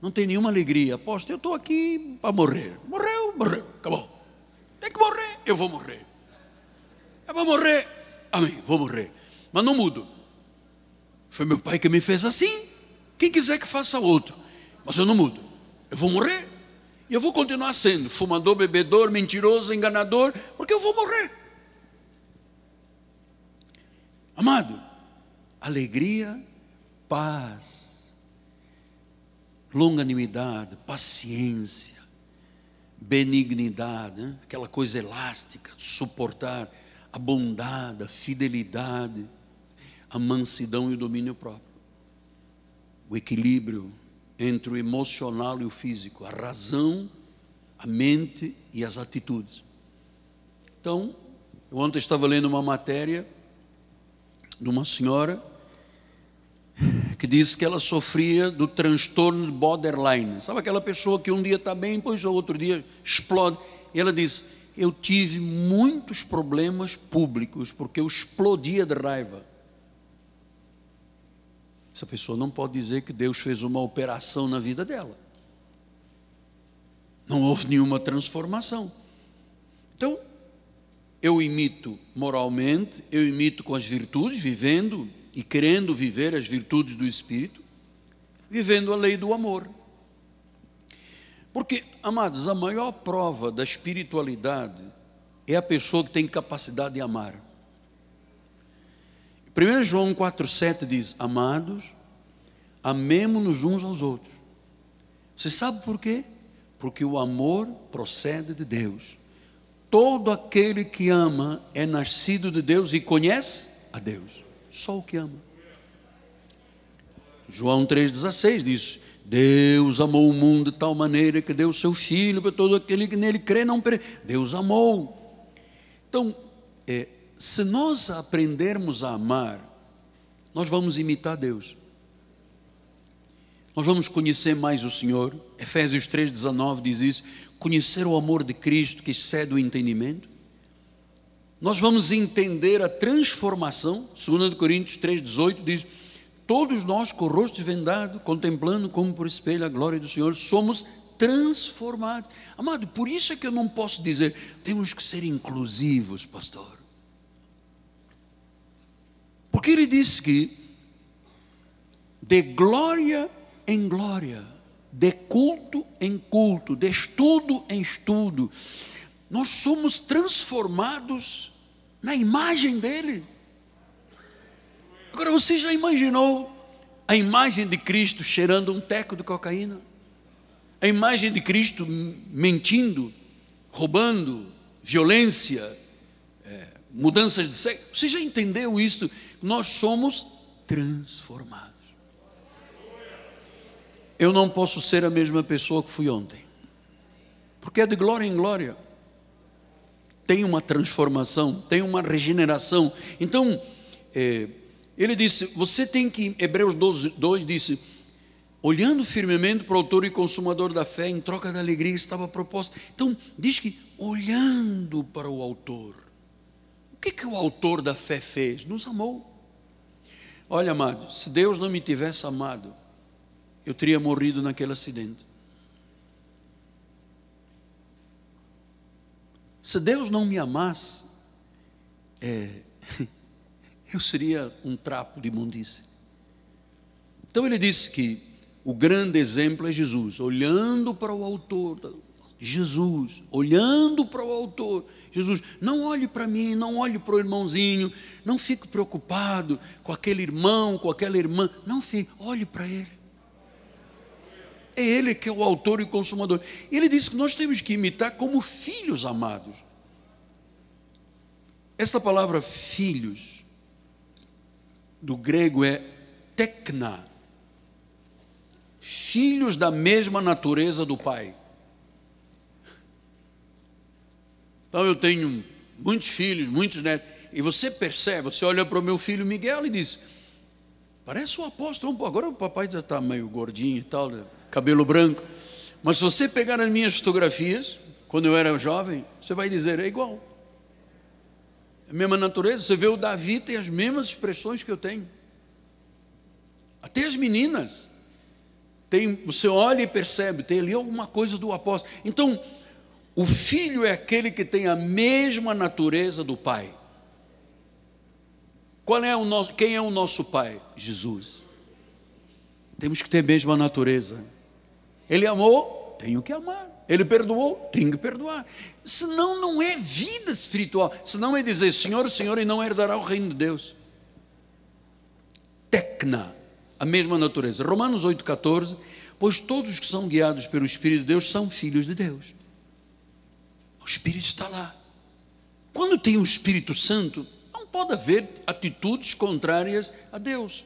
não tem nenhuma alegria. Aposto, eu estou aqui para morrer. Morreu, morreu, acabou. Tem que morrer, eu vou morrer. Eu vou morrer, amém, vou morrer. Mas não mudo. Foi meu pai que me fez assim. Quem quiser que faça outro. Mas eu não mudo. Eu vou morrer. E eu vou continuar sendo fumador, bebedor, mentiroso, enganador, porque eu vou morrer. Amado, alegria, paz, longanimidade, paciência, benignidade, né? aquela coisa elástica, suportar, a bondade, a fidelidade, a mansidão e o domínio próprio. O equilíbrio entre o emocional e o físico, a razão, a mente e as atitudes. Então, eu ontem estava lendo uma matéria de uma senhora que disse que ela sofria do transtorno de borderline. Sabe aquela pessoa que um dia está bem, depois o outro dia explode. E ela disse: Eu tive muitos problemas públicos porque eu explodia de raiva. Essa pessoa não pode dizer que Deus fez uma operação na vida dela. Não houve nenhuma transformação. Então, eu imito moralmente, eu imito com as virtudes, vivendo e querendo viver as virtudes do Espírito, vivendo a lei do amor. Porque, amados, a maior prova da espiritualidade é a pessoa que tem capacidade de amar. 1 João 4,7 diz: Amados, amemos-nos uns aos outros. Você sabe por quê? Porque o amor procede de Deus. Todo aquele que ama é nascido de Deus e conhece a Deus só o que ama. João 3,16 diz: Deus amou o mundo de tal maneira que deu o seu filho para todo aquele que nele crê, não pere. Deus amou. Então, é, se nós aprendermos a amar, nós vamos imitar Deus. Nós vamos conhecer mais o Senhor. Efésios 3,19 diz isso: conhecer o amor de Cristo que excede o entendimento nós vamos entender a transformação. 2 Coríntios 3,18 diz: Todos nós, com o rosto vendado, contemplando como por espelho a glória do Senhor, somos transformados. Amado, por isso é que eu não posso dizer, temos que ser inclusivos, pastor. Porque ele disse que de glória em glória, de culto em culto, de estudo em estudo, nós somos transformados na imagem dele. Agora você já imaginou a imagem de Cristo cheirando um teco de cocaína? A imagem de Cristo mentindo, roubando, violência, é, mudanças de sexo. Você já entendeu isso? Nós somos transformados. eu não posso ser a mesma pessoa que fui ontem. Porque é de glória em glória. Tem uma transformação, tem uma regeneração. Então, é, ele disse: você tem que, Hebreus 12, 2 disse, olhando firmemente para o autor e consumador da fé, em troca da alegria estava proposta. Então, diz que olhando para o autor, o que, que o autor da fé fez? Nos amou. Olha, amado, se Deus não me tivesse amado, eu teria morrido naquele acidente. Se Deus não me amasse, é, eu seria um trapo de imundície. Então ele disse que o grande exemplo é Jesus, olhando para o autor, Jesus, olhando para o autor, Jesus, não olhe para mim, não olhe para o irmãozinho, não fique preocupado com aquele irmão, com aquela irmã, não fique, olhe para ele. É Ele que é o autor e consumador. Ele diz que nós temos que imitar como filhos amados. Esta palavra filhos, do grego é tekna, filhos da mesma natureza do Pai. Então eu tenho muitos filhos, muitos netos, e você percebe, você olha para o meu filho Miguel e diz: parece o apóstolo, agora o papai já está meio gordinho e tal. Né? cabelo branco. Mas se você pegar as minhas fotografias, quando eu era jovem, você vai dizer, é igual. A mesma natureza. Você vê o Davi, tem as mesmas expressões que eu tenho. Até as meninas. Tem, você olha e percebe, tem ali alguma coisa do apóstolo. Então, o filho é aquele que tem a mesma natureza do pai. Qual é o nosso, quem é o nosso pai? Jesus. Temos que ter a mesma natureza. Ele amou, tenho que amar. Ele perdoou, tenho que perdoar. Senão não é vida espiritual. Senão é dizer Senhor, Senhor e não herdará o reino de Deus. Tecna, a mesma natureza. Romanos 8,14. Pois todos que são guiados pelo Espírito de Deus são filhos de Deus. O Espírito está lá. Quando tem o Espírito Santo, não pode haver atitudes contrárias a Deus.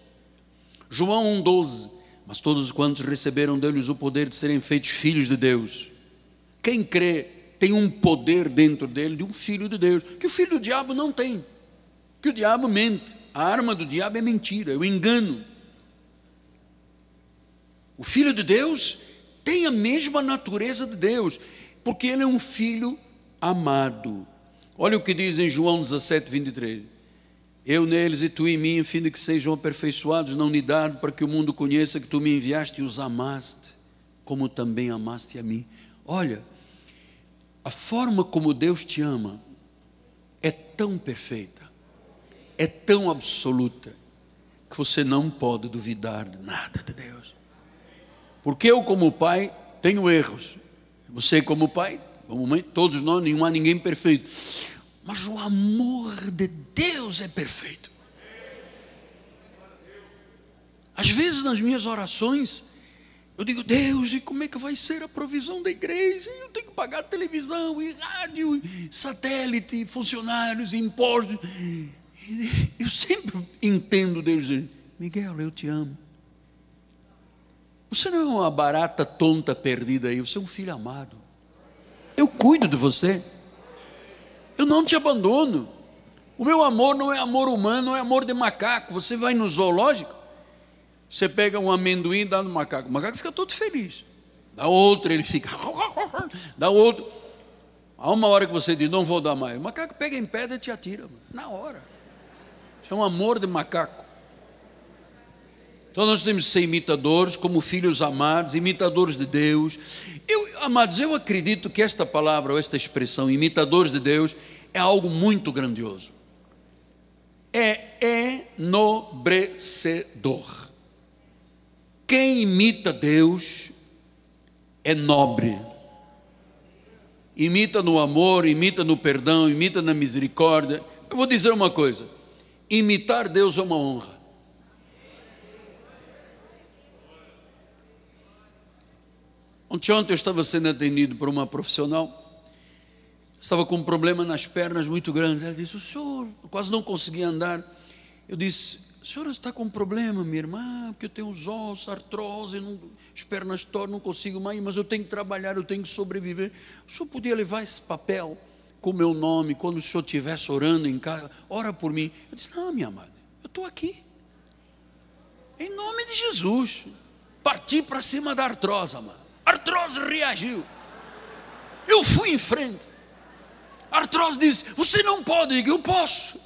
João 1,12 mas todos quantos receberam deles o poder de serem feitos filhos de Deus. Quem crê tem um poder dentro dele de um filho de Deus, que o filho do diabo não tem. Que o diabo mente. A arma do diabo é mentira, é o engano. O filho de Deus tem a mesma natureza de Deus, porque ele é um filho amado. Olha o que diz em João 17, 23 eu neles e tu em mim, a fim de que sejam aperfeiçoados na unidade, para que o mundo conheça que tu me enviaste e os amaste, como também amaste a mim. Olha, a forma como Deus te ama é tão perfeita, é tão absoluta, que você não pode duvidar de nada de Deus. Porque eu, como pai, tenho erros. Você, como pai, todos nós, nenhum há ninguém perfeito. Mas o amor de Deus é perfeito. Às vezes nas minhas orações, eu digo, Deus, e como é que vai ser a provisão da igreja? Eu tenho que pagar televisão, e rádio, e satélite, funcionários, impostos. Eu sempre entendo Deus dizer, Miguel, eu te amo. Você não é uma barata tonta perdida aí, você é um filho amado. Eu cuido de você. Eu não te abandono. O meu amor não é amor humano, não é amor de macaco. Você vai no zoológico, você pega um amendoim e dá no macaco. O macaco fica todo feliz. Dá outro, ele fica. Dá outro. Há uma hora que você diz, não vou dar mais. O macaco pega em pedra e te atira. Na hora. Isso é um amor de macaco. Então nós temos que ser imitadores, como filhos amados, imitadores de Deus. Eu, amados, eu acredito que esta palavra, ou esta expressão, imitadores de Deus, é algo muito grandioso. É enobrecedor. Quem imita Deus é nobre. Imita no amor, imita no perdão, imita na misericórdia. Eu vou dizer uma coisa: imitar Deus é uma honra. Ontem, ontem eu estava sendo atendido por uma profissional, estava com um problema nas pernas muito grande. Ela disse: O senhor quase não conseguia andar. Eu disse: A senhora está com problema, minha irmã, porque eu tenho os ossos, artrose, não, as pernas tortam, não consigo mais, mas eu tenho que trabalhar, eu tenho que sobreviver. O senhor podia levar esse papel com o meu nome, quando o senhor estivesse orando em casa, ora por mim. Eu disse: Não, minha amada, eu estou aqui. Em nome de Jesus. Parti para cima da artrose, amada. Artrose reagiu. Eu fui em frente. Artrose disse: Você não pode. Eu digo: Eu posso.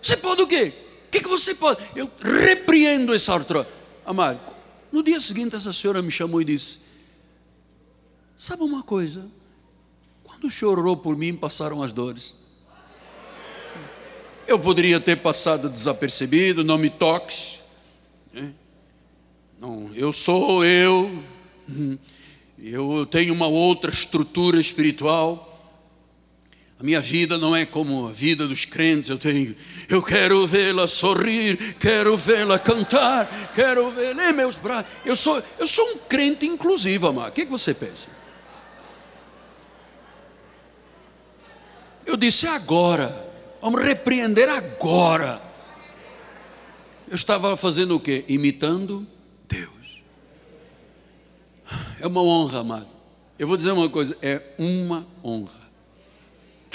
Você pode o quê? O que, que você pode? Eu repreendo essa artrose. Amado, no dia seguinte, essa senhora me chamou e disse: Sabe uma coisa? Quando o senhor orou por mim, passaram as dores. Eu poderia ter passado desapercebido, não me toques. Né? Não, eu sou eu. Eu tenho uma outra estrutura espiritual. A minha vida não é como a vida dos crentes, eu tenho, eu quero vê-la sorrir, quero vê-la cantar, quero ver meus braços. Eu sou, eu sou um crente inclusivo, amado. O que, é que você pensa? Eu disse agora, vamos repreender agora. Eu estava fazendo o quê? Imitando. É uma honra, amado. Eu vou dizer uma coisa, é uma honra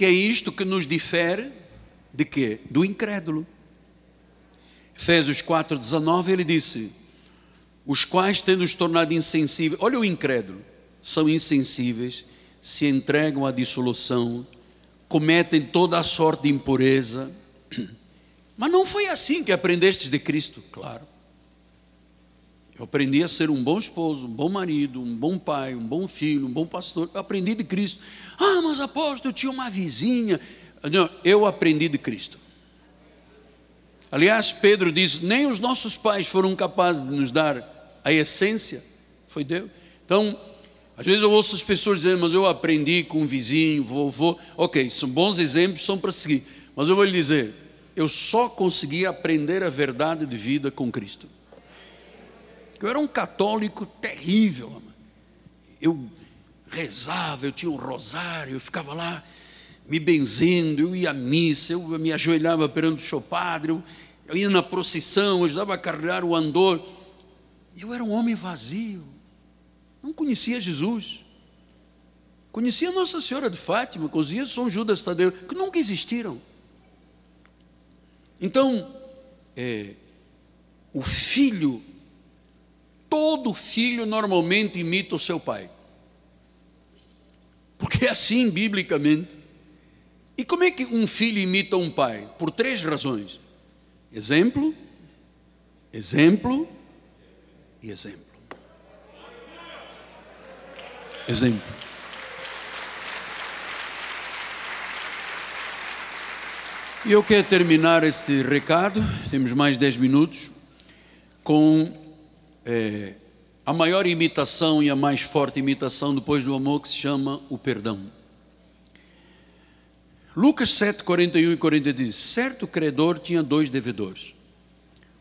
que é isto que nos difere de quê? Do incrédulo. Efésios 4,19 ele disse: Os quais, tendo nos tornado insensíveis, olha o incrédulo, são insensíveis, se entregam à dissolução, cometem toda a sorte de impureza. Mas não foi assim que aprendestes de Cristo, claro. Eu aprendi a ser um bom esposo, um bom marido, um bom pai, um bom filho, um bom pastor. Eu aprendi de Cristo. Ah, mas apóstolo, eu tinha uma vizinha. Não, eu aprendi de Cristo. Aliás, Pedro diz: nem os nossos pais foram capazes de nos dar a essência, foi Deus. Então, às vezes eu ouço as pessoas dizendo, mas eu aprendi com um vizinho, vovô. Ok, são bons exemplos, são para seguir. Mas eu vou lhe dizer, eu só consegui aprender a verdade de vida com Cristo. Eu era um católico terrível. Eu rezava, eu tinha um rosário, eu ficava lá me benzendo, eu ia à missa, eu me ajoelhava perante o seu padre, eu, eu ia na procissão, eu ajudava a carregar o andor. Eu era um homem vazio, não conhecia Jesus. Conhecia Nossa Senhora de Fátima, conhecia São Judas Tadeu, que nunca existiram. Então, é, o filho todo filho normalmente imita o seu pai. Porque é assim, biblicamente. E como é que um filho imita um pai? Por três razões: exemplo, exemplo e exemplo. Exemplo. E eu quero terminar este recado, temos mais dez minutos, com é, a maior imitação e a mais forte imitação depois do amor que se chama o perdão. Lucas 7, 41 e 40 diz: Certo credor tinha dois devedores.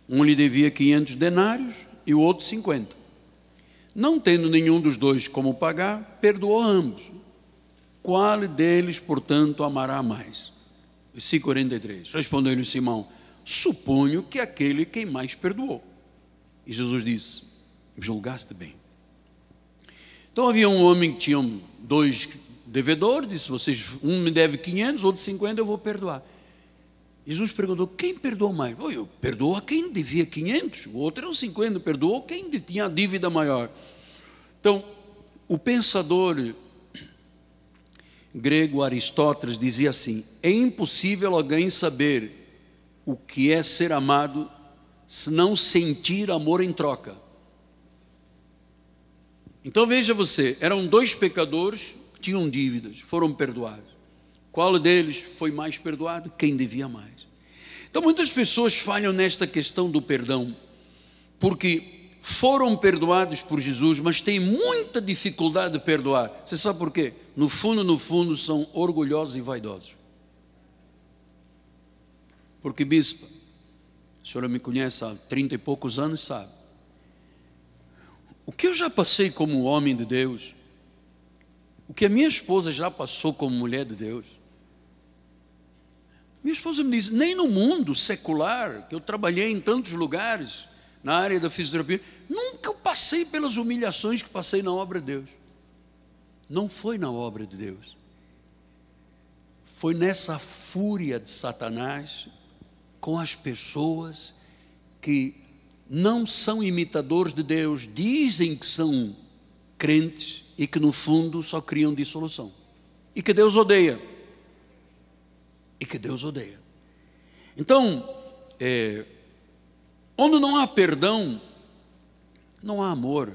Um lhe devia 500 denários e o outro 50. Não tendo nenhum dos dois como pagar, perdoou ambos. Qual deles, portanto, amará mais? Versículo 43. Respondeu-lhe Simão: Suponho que aquele quem mais perdoou. E Jesus disse: Julgaste bem. Então havia um homem que tinha dois devedores, disse: vocês, um me deve 500, outro 50, eu vou perdoar. Jesus perguntou: quem perdoou mais? Oh, eu perdoo a quem devia 500, o outro era um 50, perdoou quem tinha a dívida maior. Então, o pensador grego Aristóteles dizia assim: é impossível alguém saber o que é ser amado se não sentir amor em troca. Então veja você, eram dois pecadores que tinham dívidas, foram perdoados. Qual deles foi mais perdoado? Quem devia mais. Então muitas pessoas falham nesta questão do perdão, porque foram perdoados por Jesus, mas têm muita dificuldade de perdoar. Você sabe por quê? No fundo, no fundo, são orgulhosos e vaidosos. Porque, bispo, senhora me conhece há trinta e poucos anos, sabe. O que eu já passei como homem de Deus, o que a minha esposa já passou como mulher de Deus, Minha esposa me diz: nem no mundo secular, que eu trabalhei em tantos lugares, na área da fisioterapia, nunca passei pelas humilhações que passei na obra de Deus. Não foi na obra de Deus. Foi nessa fúria de Satanás com as pessoas que não são imitadores de Deus, dizem que são crentes e que no fundo só criam dissolução. E que Deus odeia. E que Deus odeia. Então, é, onde não há perdão, não há amor.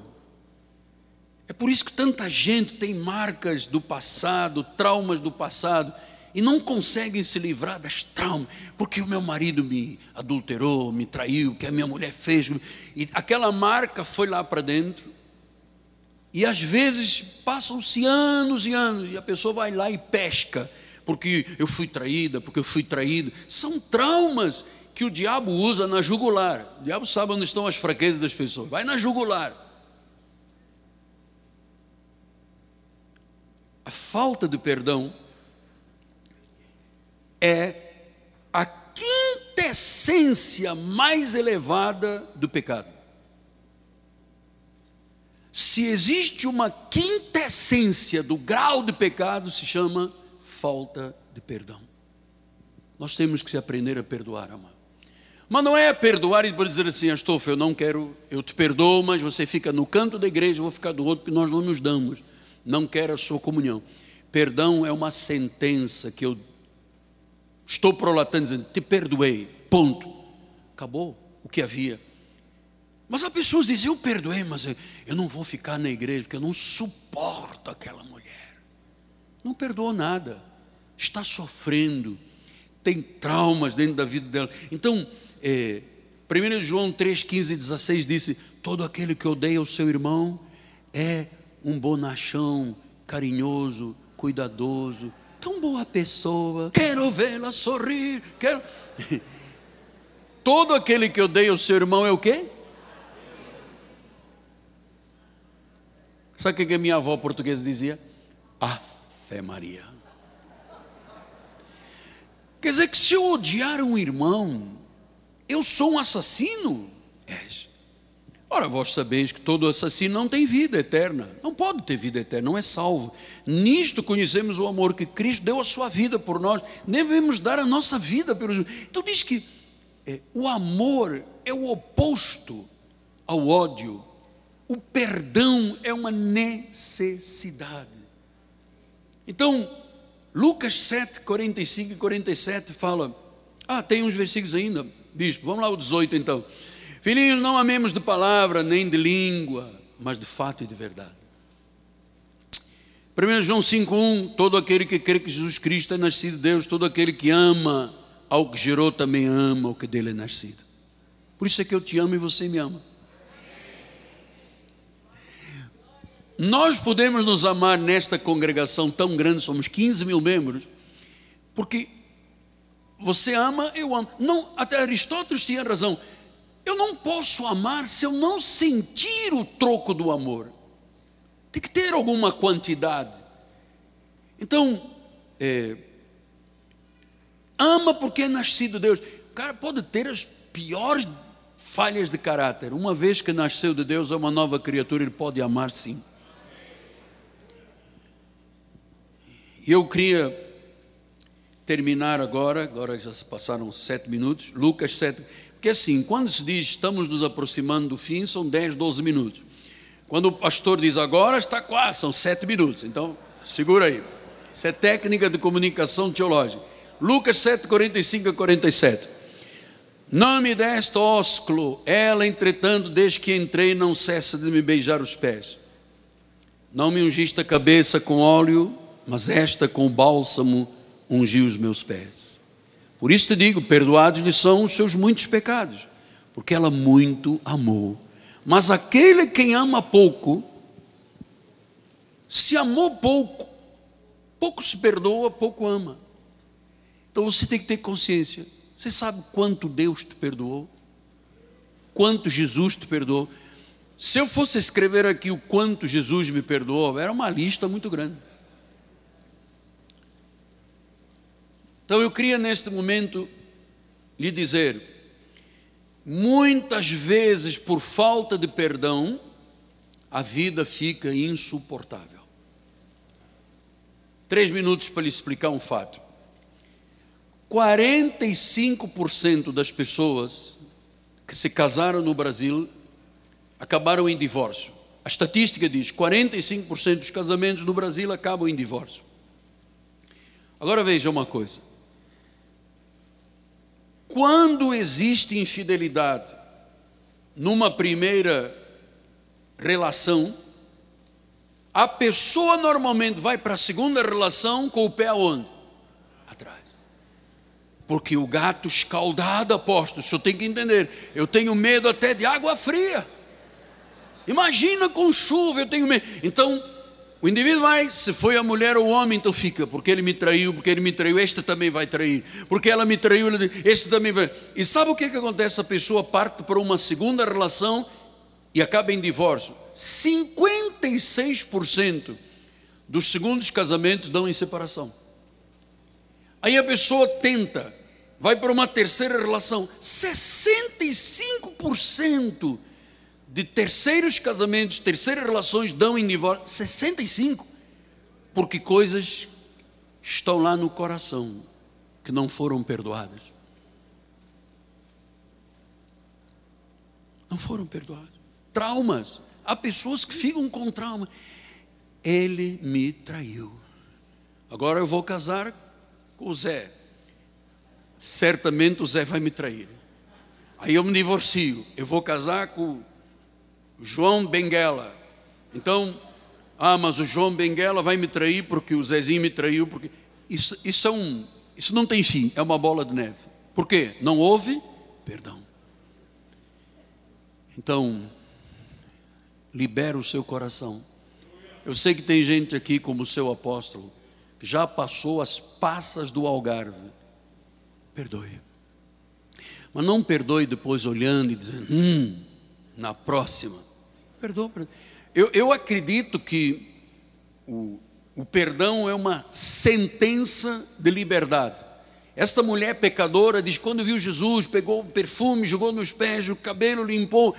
É por isso que tanta gente tem marcas do passado, traumas do passado, e não conseguem se livrar das traumas, porque o meu marido me adulterou, me traiu, que a minha mulher fez, e aquela marca foi lá para dentro, e às vezes passam-se anos e anos, e a pessoa vai lá e pesca, porque eu fui traída, porque eu fui traído. São traumas que o diabo usa na jugular. O diabo sabe onde estão as fraquezas das pessoas. Vai na jugular. A falta de perdão é a quintessência mais elevada do pecado. Se existe uma quintessência do grau de pecado, se chama falta de perdão. Nós temos que aprender a perdoar, amado. Mas não é perdoar e depois dizer assim, Astolfo, eu não quero, eu te perdoo, mas você fica no canto da igreja, eu vou ficar do outro, porque nós não nos damos. Não quero a sua comunhão. Perdão é uma sentença que eu estou prolatando, dizendo, te perdoei, ponto. Acabou o que havia. Mas há pessoas dizem, eu perdoei, mas eu, eu não vou ficar na igreja, porque eu não suporto aquela mulher. Não perdoou nada, está sofrendo, tem traumas dentro da vida dela. Então, é, 1 João 3, 15 e 16 disse: Todo aquele que odeia o seu irmão é um bonachão, carinhoso, cuidadoso, tão boa pessoa, quero vê-la sorrir, quero. Todo aquele que odeia o seu irmão é o quê? Sabe o que a minha avó portuguesa dizia? Fé Maria. Quer dizer que se eu odiar um irmão, eu sou um assassino? És. Ora, vós sabeis que todo assassino não tem vida eterna, não pode ter vida eterna, não é salvo. Nisto conhecemos o amor que Cristo deu a sua vida por nós, devemos dar a nossa vida pelos. Então diz que é, o amor é o oposto ao ódio, o perdão é uma necessidade. Então, Lucas 7, 45 e 47 fala. Ah, tem uns versículos ainda, bispo. Vamos lá, o 18 então. Filhinhos, não amemos de palavra nem de língua, mas de fato e de verdade. 1 João 5,1: Todo aquele que crê que Jesus Cristo é nascido de Deus, todo aquele que ama ao que gerou também ama o que dele é nascido. Por isso é que eu te amo e você me ama. Nós podemos nos amar nesta congregação tão grande, somos 15 mil membros, porque você ama, eu amo. Não, até Aristóteles tinha razão. Eu não posso amar se eu não sentir o troco do amor. Tem que ter alguma quantidade. Então, é, ama porque é nascido Deus. O cara pode ter as piores falhas de caráter. Uma vez que nasceu de Deus, é uma nova criatura, ele pode amar sim. E eu queria terminar agora, agora já se passaram sete minutos, Lucas 7, porque assim, quando se diz estamos nos aproximando do fim, são 10, 12 minutos. Quando o pastor diz agora, está quase, são sete minutos. Então, segura aí. Isso é técnica de comunicação teológica. Lucas 7, 45 a 47. Não me deste ósculo, ela, entretanto, desde que entrei, não cessa de me beijar os pés. Não me ungiste a cabeça com óleo, mas esta com bálsamo ungiu os meus pés. Por isso te digo: perdoados lhe são os seus muitos pecados, porque ela muito amou. Mas aquele quem ama pouco, se amou pouco, pouco se perdoa, pouco ama. Então você tem que ter consciência. Você sabe quanto Deus te perdoou? Quanto Jesus te perdoou? Se eu fosse escrever aqui o quanto Jesus me perdoou, era uma lista muito grande. Então eu queria neste momento lhe dizer: muitas vezes por falta de perdão, a vida fica insuportável. Três minutos para lhe explicar um fato. 45% das pessoas que se casaram no Brasil acabaram em divórcio. A estatística diz: 45% dos casamentos no Brasil acabam em divórcio. Agora veja uma coisa: quando existe infidelidade numa primeira relação, a pessoa normalmente vai para a segunda relação com o pé aonde? Atrás. Porque o gato escaldado, apóstolo, o senhor tem que entender, eu tenho medo até de água fria. Imagina com chuva, eu tenho medo. Então, o indivíduo vai, se foi a mulher ou o homem, então fica, porque ele me traiu, porque ele me traiu, este também vai trair, porque ela me traiu, este também vai. E sabe o que, que acontece? A pessoa parte para uma segunda relação e acaba em divórcio. 56% dos segundos casamentos dão em separação. Aí a pessoa tenta, vai para uma terceira relação, 65% de terceiros casamentos, terceiras relações dão em divórcio 65, porque coisas estão lá no coração que não foram perdoadas. Não foram perdoadas. Traumas. Há pessoas que ficam com trauma. Ele me traiu. Agora eu vou casar com o Zé. Certamente o Zé vai me trair. Aí eu me divorcio. Eu vou casar com João Benguela. Então, ah, mas o João Benguela vai me trair porque o Zezinho me traiu, porque isso, isso, é um, isso não tem fim, é uma bola de neve. Por quê? Não houve perdão. Então, libera o seu coração. Eu sei que tem gente aqui, como o seu apóstolo, que já passou as passas do Algarve. Perdoe. Mas não perdoe depois olhando e dizendo, hum, na próxima. Perdoa, perdoa. Eu, eu acredito que o, o perdão é uma sentença de liberdade. Esta mulher pecadora diz: quando viu Jesus, pegou o perfume, jogou nos pés, o cabelo limpou.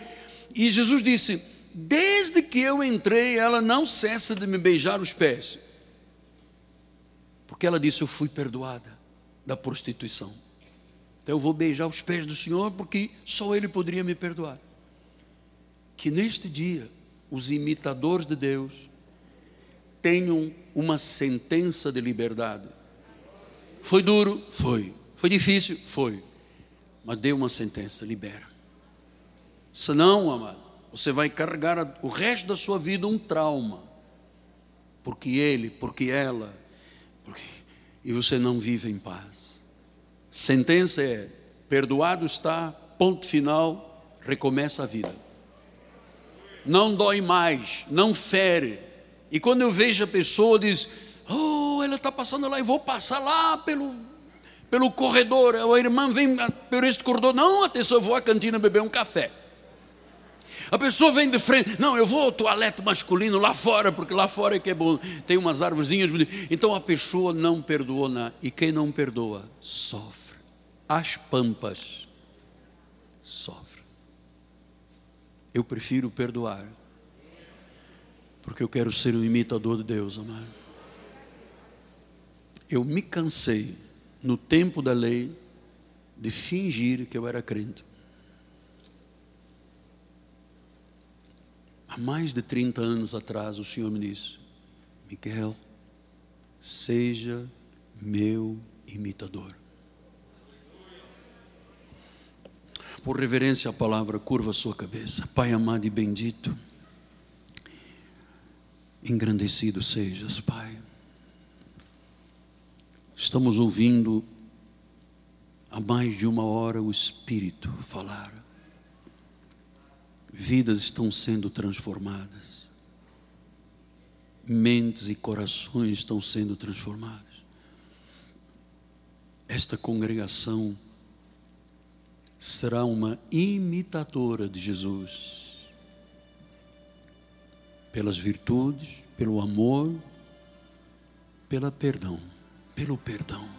E Jesus disse: Desde que eu entrei, ela não cessa de me beijar os pés. Porque ela disse: Eu fui perdoada da prostituição. Então eu vou beijar os pés do Senhor, porque só Ele poderia me perdoar que neste dia os imitadores de Deus tenham uma sentença de liberdade. Foi duro? Foi. Foi difícil? Foi. Mas dê uma sentença, libera. Senão, amado, você vai carregar o resto da sua vida um trauma. Porque ele, porque ela, porque... e você não vive em paz. Sentença é: perdoado está, ponto final, recomeça a vida não dói mais, não fere. E quando eu vejo a pessoa, diz: Oh, ela está passando lá, e vou passar lá pelo, pelo corredor. A irmã vem por este corredor. Não, atenção, eu vou à cantina beber um café. A pessoa vem de frente, não, eu vou ao toalete masculino lá fora, porque lá fora é que é bom, tem umas árvorezinhas. Então a pessoa não perdoou nada, e quem não perdoa, sofre. As pampas, sofre eu prefiro perdoar, porque eu quero ser um imitador de Deus, amado. Eu me cansei, no tempo da lei, de fingir que eu era crente. Há mais de 30 anos atrás, o Senhor me disse: Miguel, seja meu imitador. Por reverência à palavra, curva a sua cabeça. Pai amado e bendito, engrandecido sejas, Pai. Estamos ouvindo há mais de uma hora o Espírito falar. Vidas estão sendo transformadas, mentes e corações estão sendo transformados. Esta congregação será uma imitadora de Jesus, pelas virtudes, pelo amor, pela perdão, pelo perdão.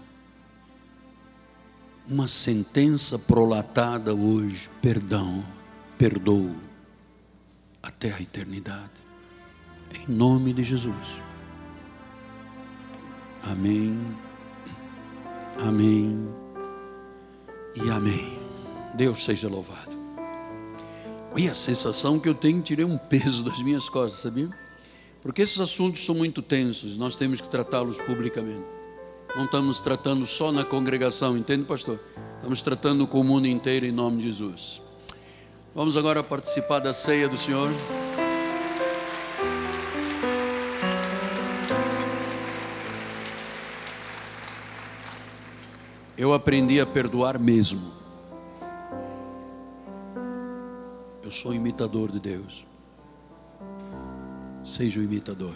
uma sentença prolatada hoje: perdão, perdoo até a eternidade. Em nome de Jesus. Amém. Amém. E amém. Deus seja louvado. E a sensação que eu tenho, tirei um peso das minhas costas, sabia? Porque esses assuntos são muito tensos, nós temos que tratá-los publicamente. Não estamos tratando só na congregação, entende, pastor? Estamos tratando com o mundo inteiro em nome de Jesus. Vamos agora participar da ceia do Senhor. Eu aprendi a perdoar mesmo. Sou imitador de Deus. Seja o imitador.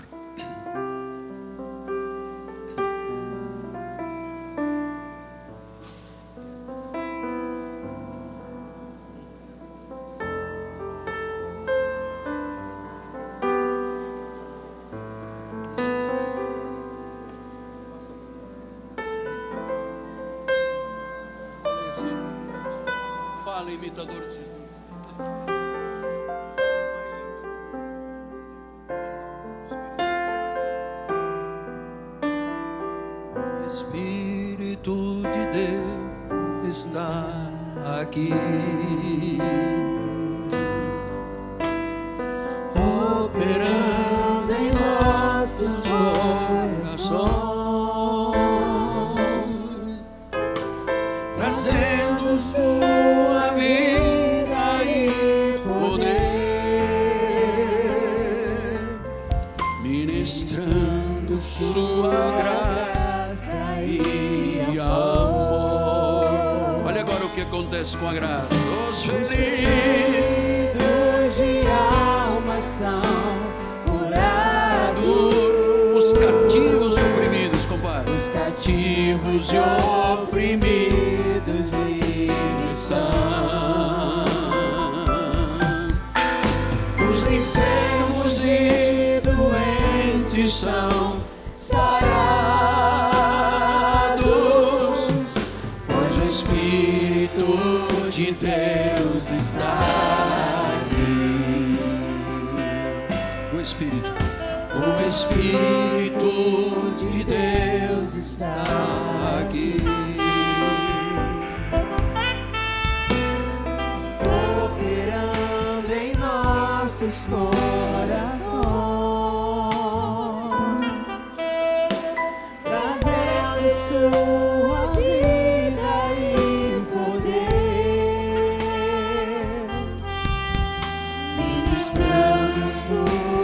Ministrando sua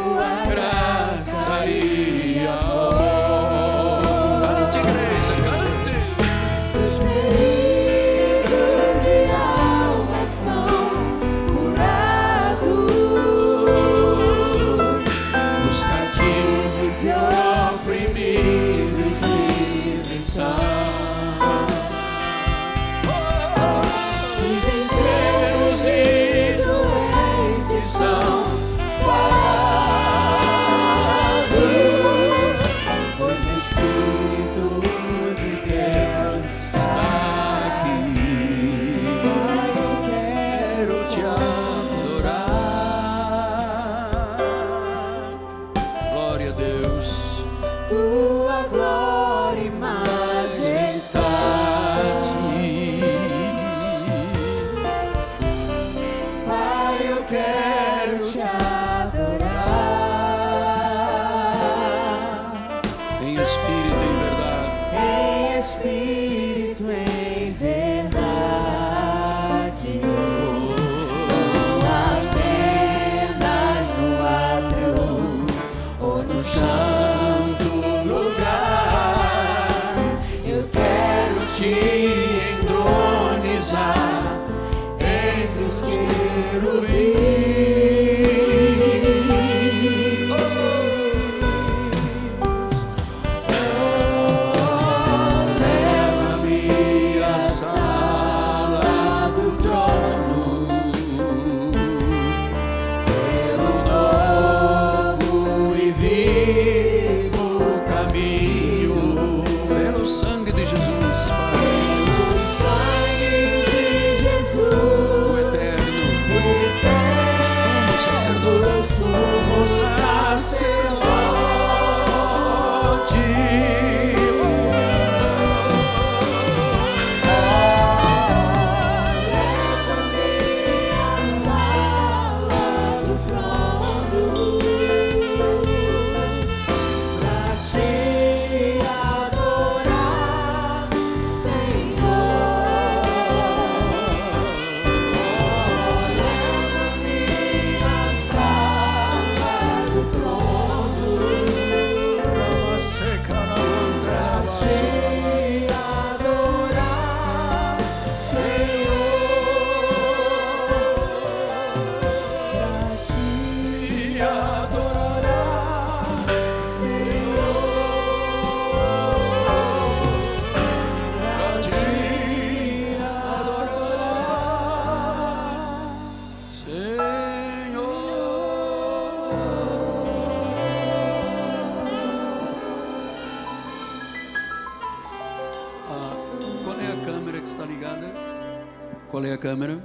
A câmera?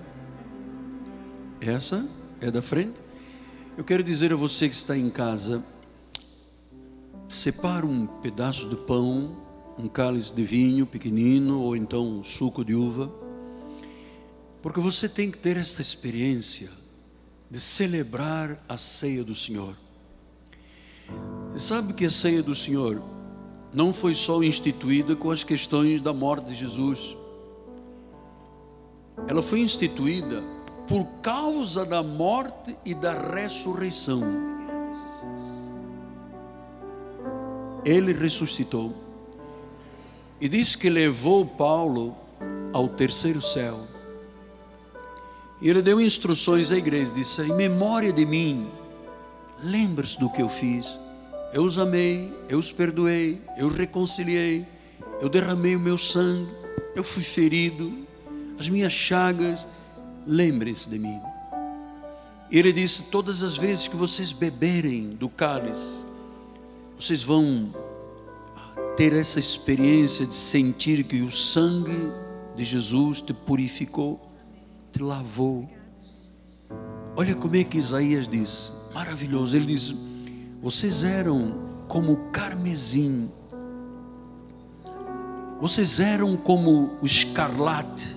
Essa é da frente. Eu quero dizer a você que está em casa, separa um pedaço de pão, um cálice de vinho pequenino ou então suco de uva, porque você tem que ter esta experiência de celebrar a ceia do Senhor. Você sabe que a ceia do Senhor não foi só instituída com as questões da morte de Jesus. Ela foi instituída por causa da morte e da ressurreição. Ele ressuscitou e diz que levou Paulo ao terceiro céu. E ele deu instruções à igreja, disse: "Em memória de mim, lembre-se do que eu fiz. Eu os amei, eu os perdoei, eu os reconciliei, eu derramei o meu sangue, eu fui ferido, as minhas chagas, lembrem-se de mim. Ele disse: Todas as vezes que vocês beberem do cálice, vocês vão ter essa experiência de sentir que o sangue de Jesus te purificou, te lavou. Olha como é que Isaías diz, maravilhoso. Ele diz: Vocês eram como carmesim, vocês eram como o escarlate,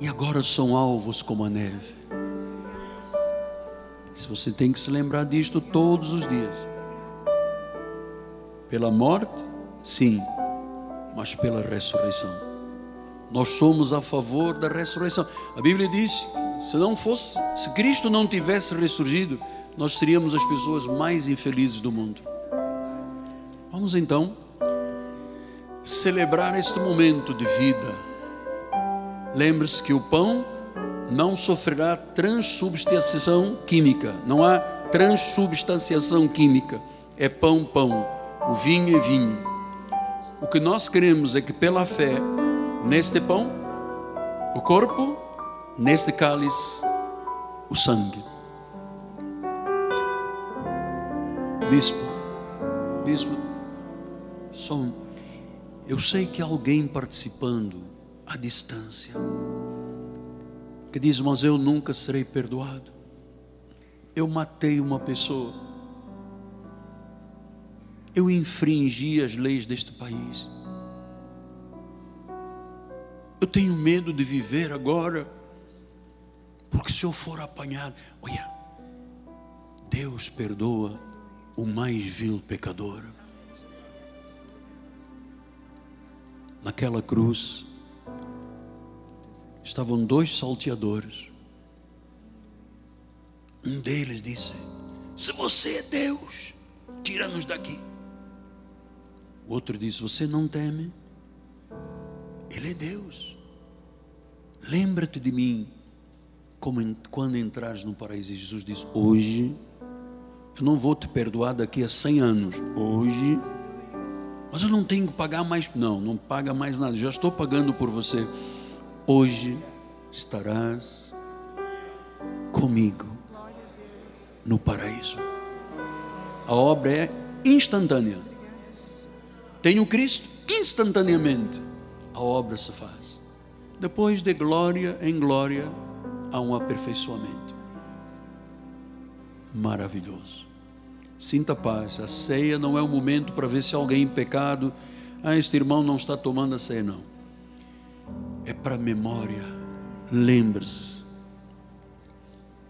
e agora são alvos como a neve. Se você tem que se lembrar disto todos os dias. Pela morte, sim, mas pela ressurreição. Nós somos a favor da ressurreição. A Bíblia diz: se não fosse, se Cristo não tivesse ressurgido, nós seríamos as pessoas mais infelizes do mundo. Vamos então celebrar este momento de vida. Lembre-se que o pão não sofrerá transubstanciação química. Não há transubstanciação química. É pão, pão. O vinho é vinho. O que nós queremos é que pela fé, neste pão, o corpo, neste cálice, o sangue. Bispo, bispo, som. Eu sei que alguém participando à distância que diz: Mas eu nunca serei perdoado. Eu matei uma pessoa. Eu infringi as leis deste país. Eu tenho medo de viver agora, porque se eu for apanhado, olha, Deus perdoa o mais vil pecador. Naquela cruz, estavam dois salteadores. Um deles disse: Se você é Deus, tira-nos daqui. O outro disse: Você não teme? Ele é Deus. Lembra-te de mim como quando entrares no paraíso. Jesus disse: Hoje, eu não vou te perdoar daqui a 100 anos. Hoje, mas eu não tenho que pagar mais. Não, não paga mais nada. Já estou pagando por você. Hoje estarás comigo no paraíso. A obra é instantânea. Tenho Cristo, instantaneamente a obra se faz. Depois de glória em glória, há um aperfeiçoamento. Maravilhoso. Sinta paz. A ceia não é o momento para ver se alguém em pecado. Ah, este irmão não está tomando a ceia, não. É para memória. Lembre-se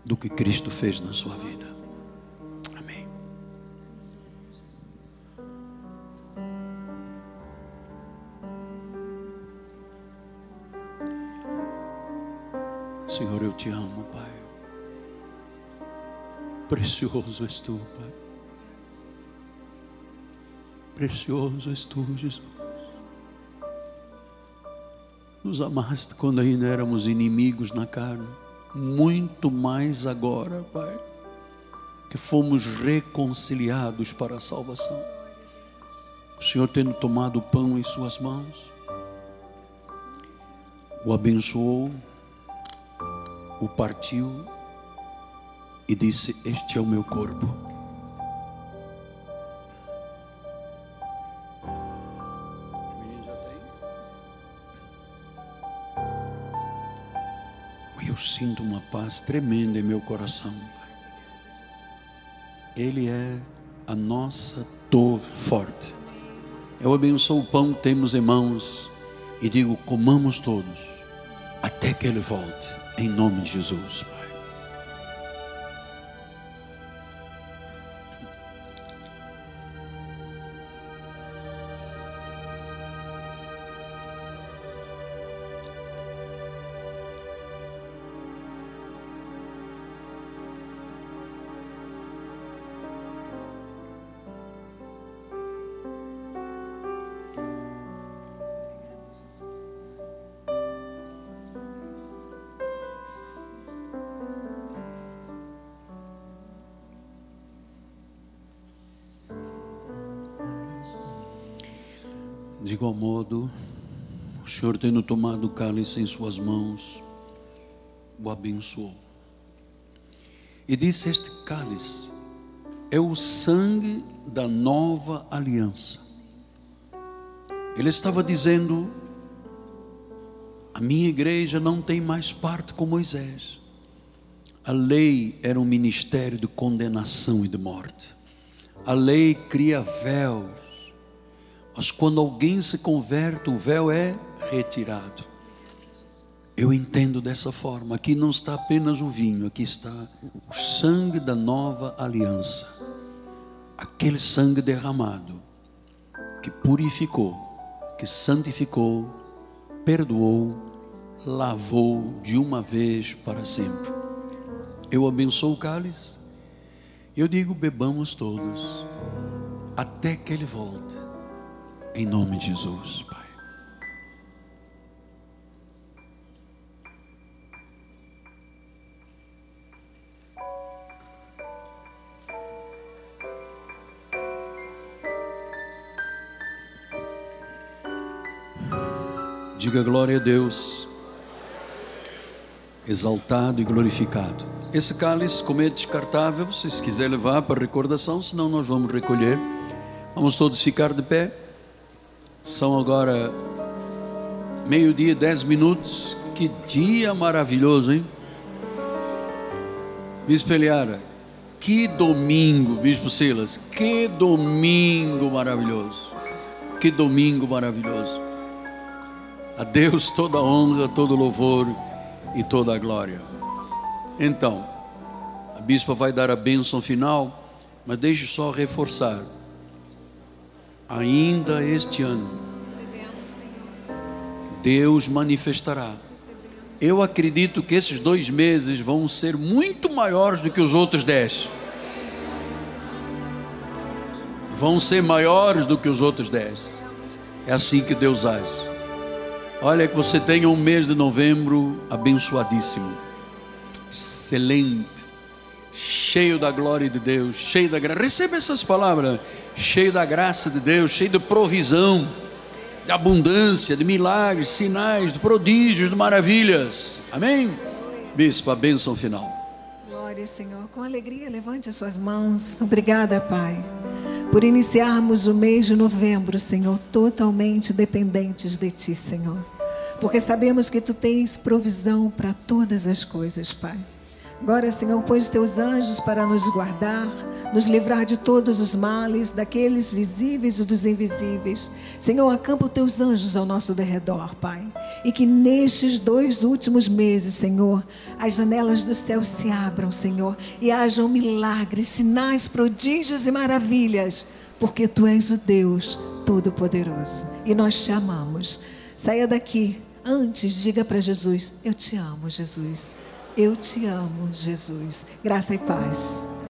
do que Cristo fez na sua vida. Amém. Senhor, eu te amo, Pai. Precioso és tu, Pai. Precioso és tu, Jesus. Nos amaste quando ainda éramos inimigos na carne, muito mais agora, Pai, que fomos reconciliados para a salvação. O Senhor, tendo tomado o pão em Suas mãos, o abençoou, o partiu e disse: Este é o meu corpo. Paz tremenda em meu coração. Ele é a nossa torre forte. Eu abençoo o pão que temos em mãos e digo: comamos todos, até que Ele volte, em nome de Jesus, Pai. Senhor tendo tomado o cálice em suas mãos, o abençoou. E disse: Este cálice é o sangue da nova aliança. Ele estava dizendo: A minha igreja não tem mais parte com Moisés. A lei era um ministério de condenação e de morte. A lei cria véus mas quando alguém se converte, o véu é retirado. Eu entendo dessa forma. Aqui não está apenas o vinho, aqui está o sangue da nova aliança. Aquele sangue derramado que purificou, que santificou, perdoou, lavou de uma vez para sempre. Eu abençoo o cálice. Eu digo: bebamos todos, até que ele volte. Em nome de Jesus, Pai. Diga glória a Deus, exaltado e glorificado. Esse cálice, como é descartável, se quiser levar para recordação, senão nós vamos recolher. Vamos todos ficar de pé. São agora meio-dia, dez minutos. Que dia maravilhoso, hein? Bispo Eliara, que domingo, Bispo Silas, que domingo maravilhoso. Que domingo maravilhoso. A Deus toda a honra, todo louvor e toda a glória. Então, a bispa vai dar a bênção final, mas deixe só reforçar. Ainda este ano, Deus manifestará. Eu acredito que esses dois meses vão ser muito maiores do que os outros dez. Vão ser maiores do que os outros dez. É assim que Deus age. Olha que você tenha um mês de novembro abençoadíssimo, excelente, cheio da glória de Deus, cheio da graça. Receba essas palavras, cheio da graça de Deus, cheio de provisão, de abundância, de milagres, sinais, de prodígios, de maravilhas. Amém? Bispo, a bênção final. Glória, Senhor. Com alegria, levante as suas mãos. Obrigada, Pai, por iniciarmos o mês de novembro, Senhor, totalmente dependentes de Ti, Senhor porque sabemos que tu tens provisão para todas as coisas, Pai. Agora, Senhor, põe os teus anjos para nos guardar, nos livrar de todos os males, daqueles visíveis e dos invisíveis. Senhor, acampa os teus anjos ao nosso derredor, Pai. E que nestes dois últimos meses, Senhor, as janelas do céu se abram, Senhor, e hajam milagres, sinais, prodígios e maravilhas, porque tu és o Deus Todo-Poderoso. E nós te amamos. Saia daqui. Antes, diga para Jesus: Eu te amo, Jesus. Eu te amo, Jesus. Graça e paz.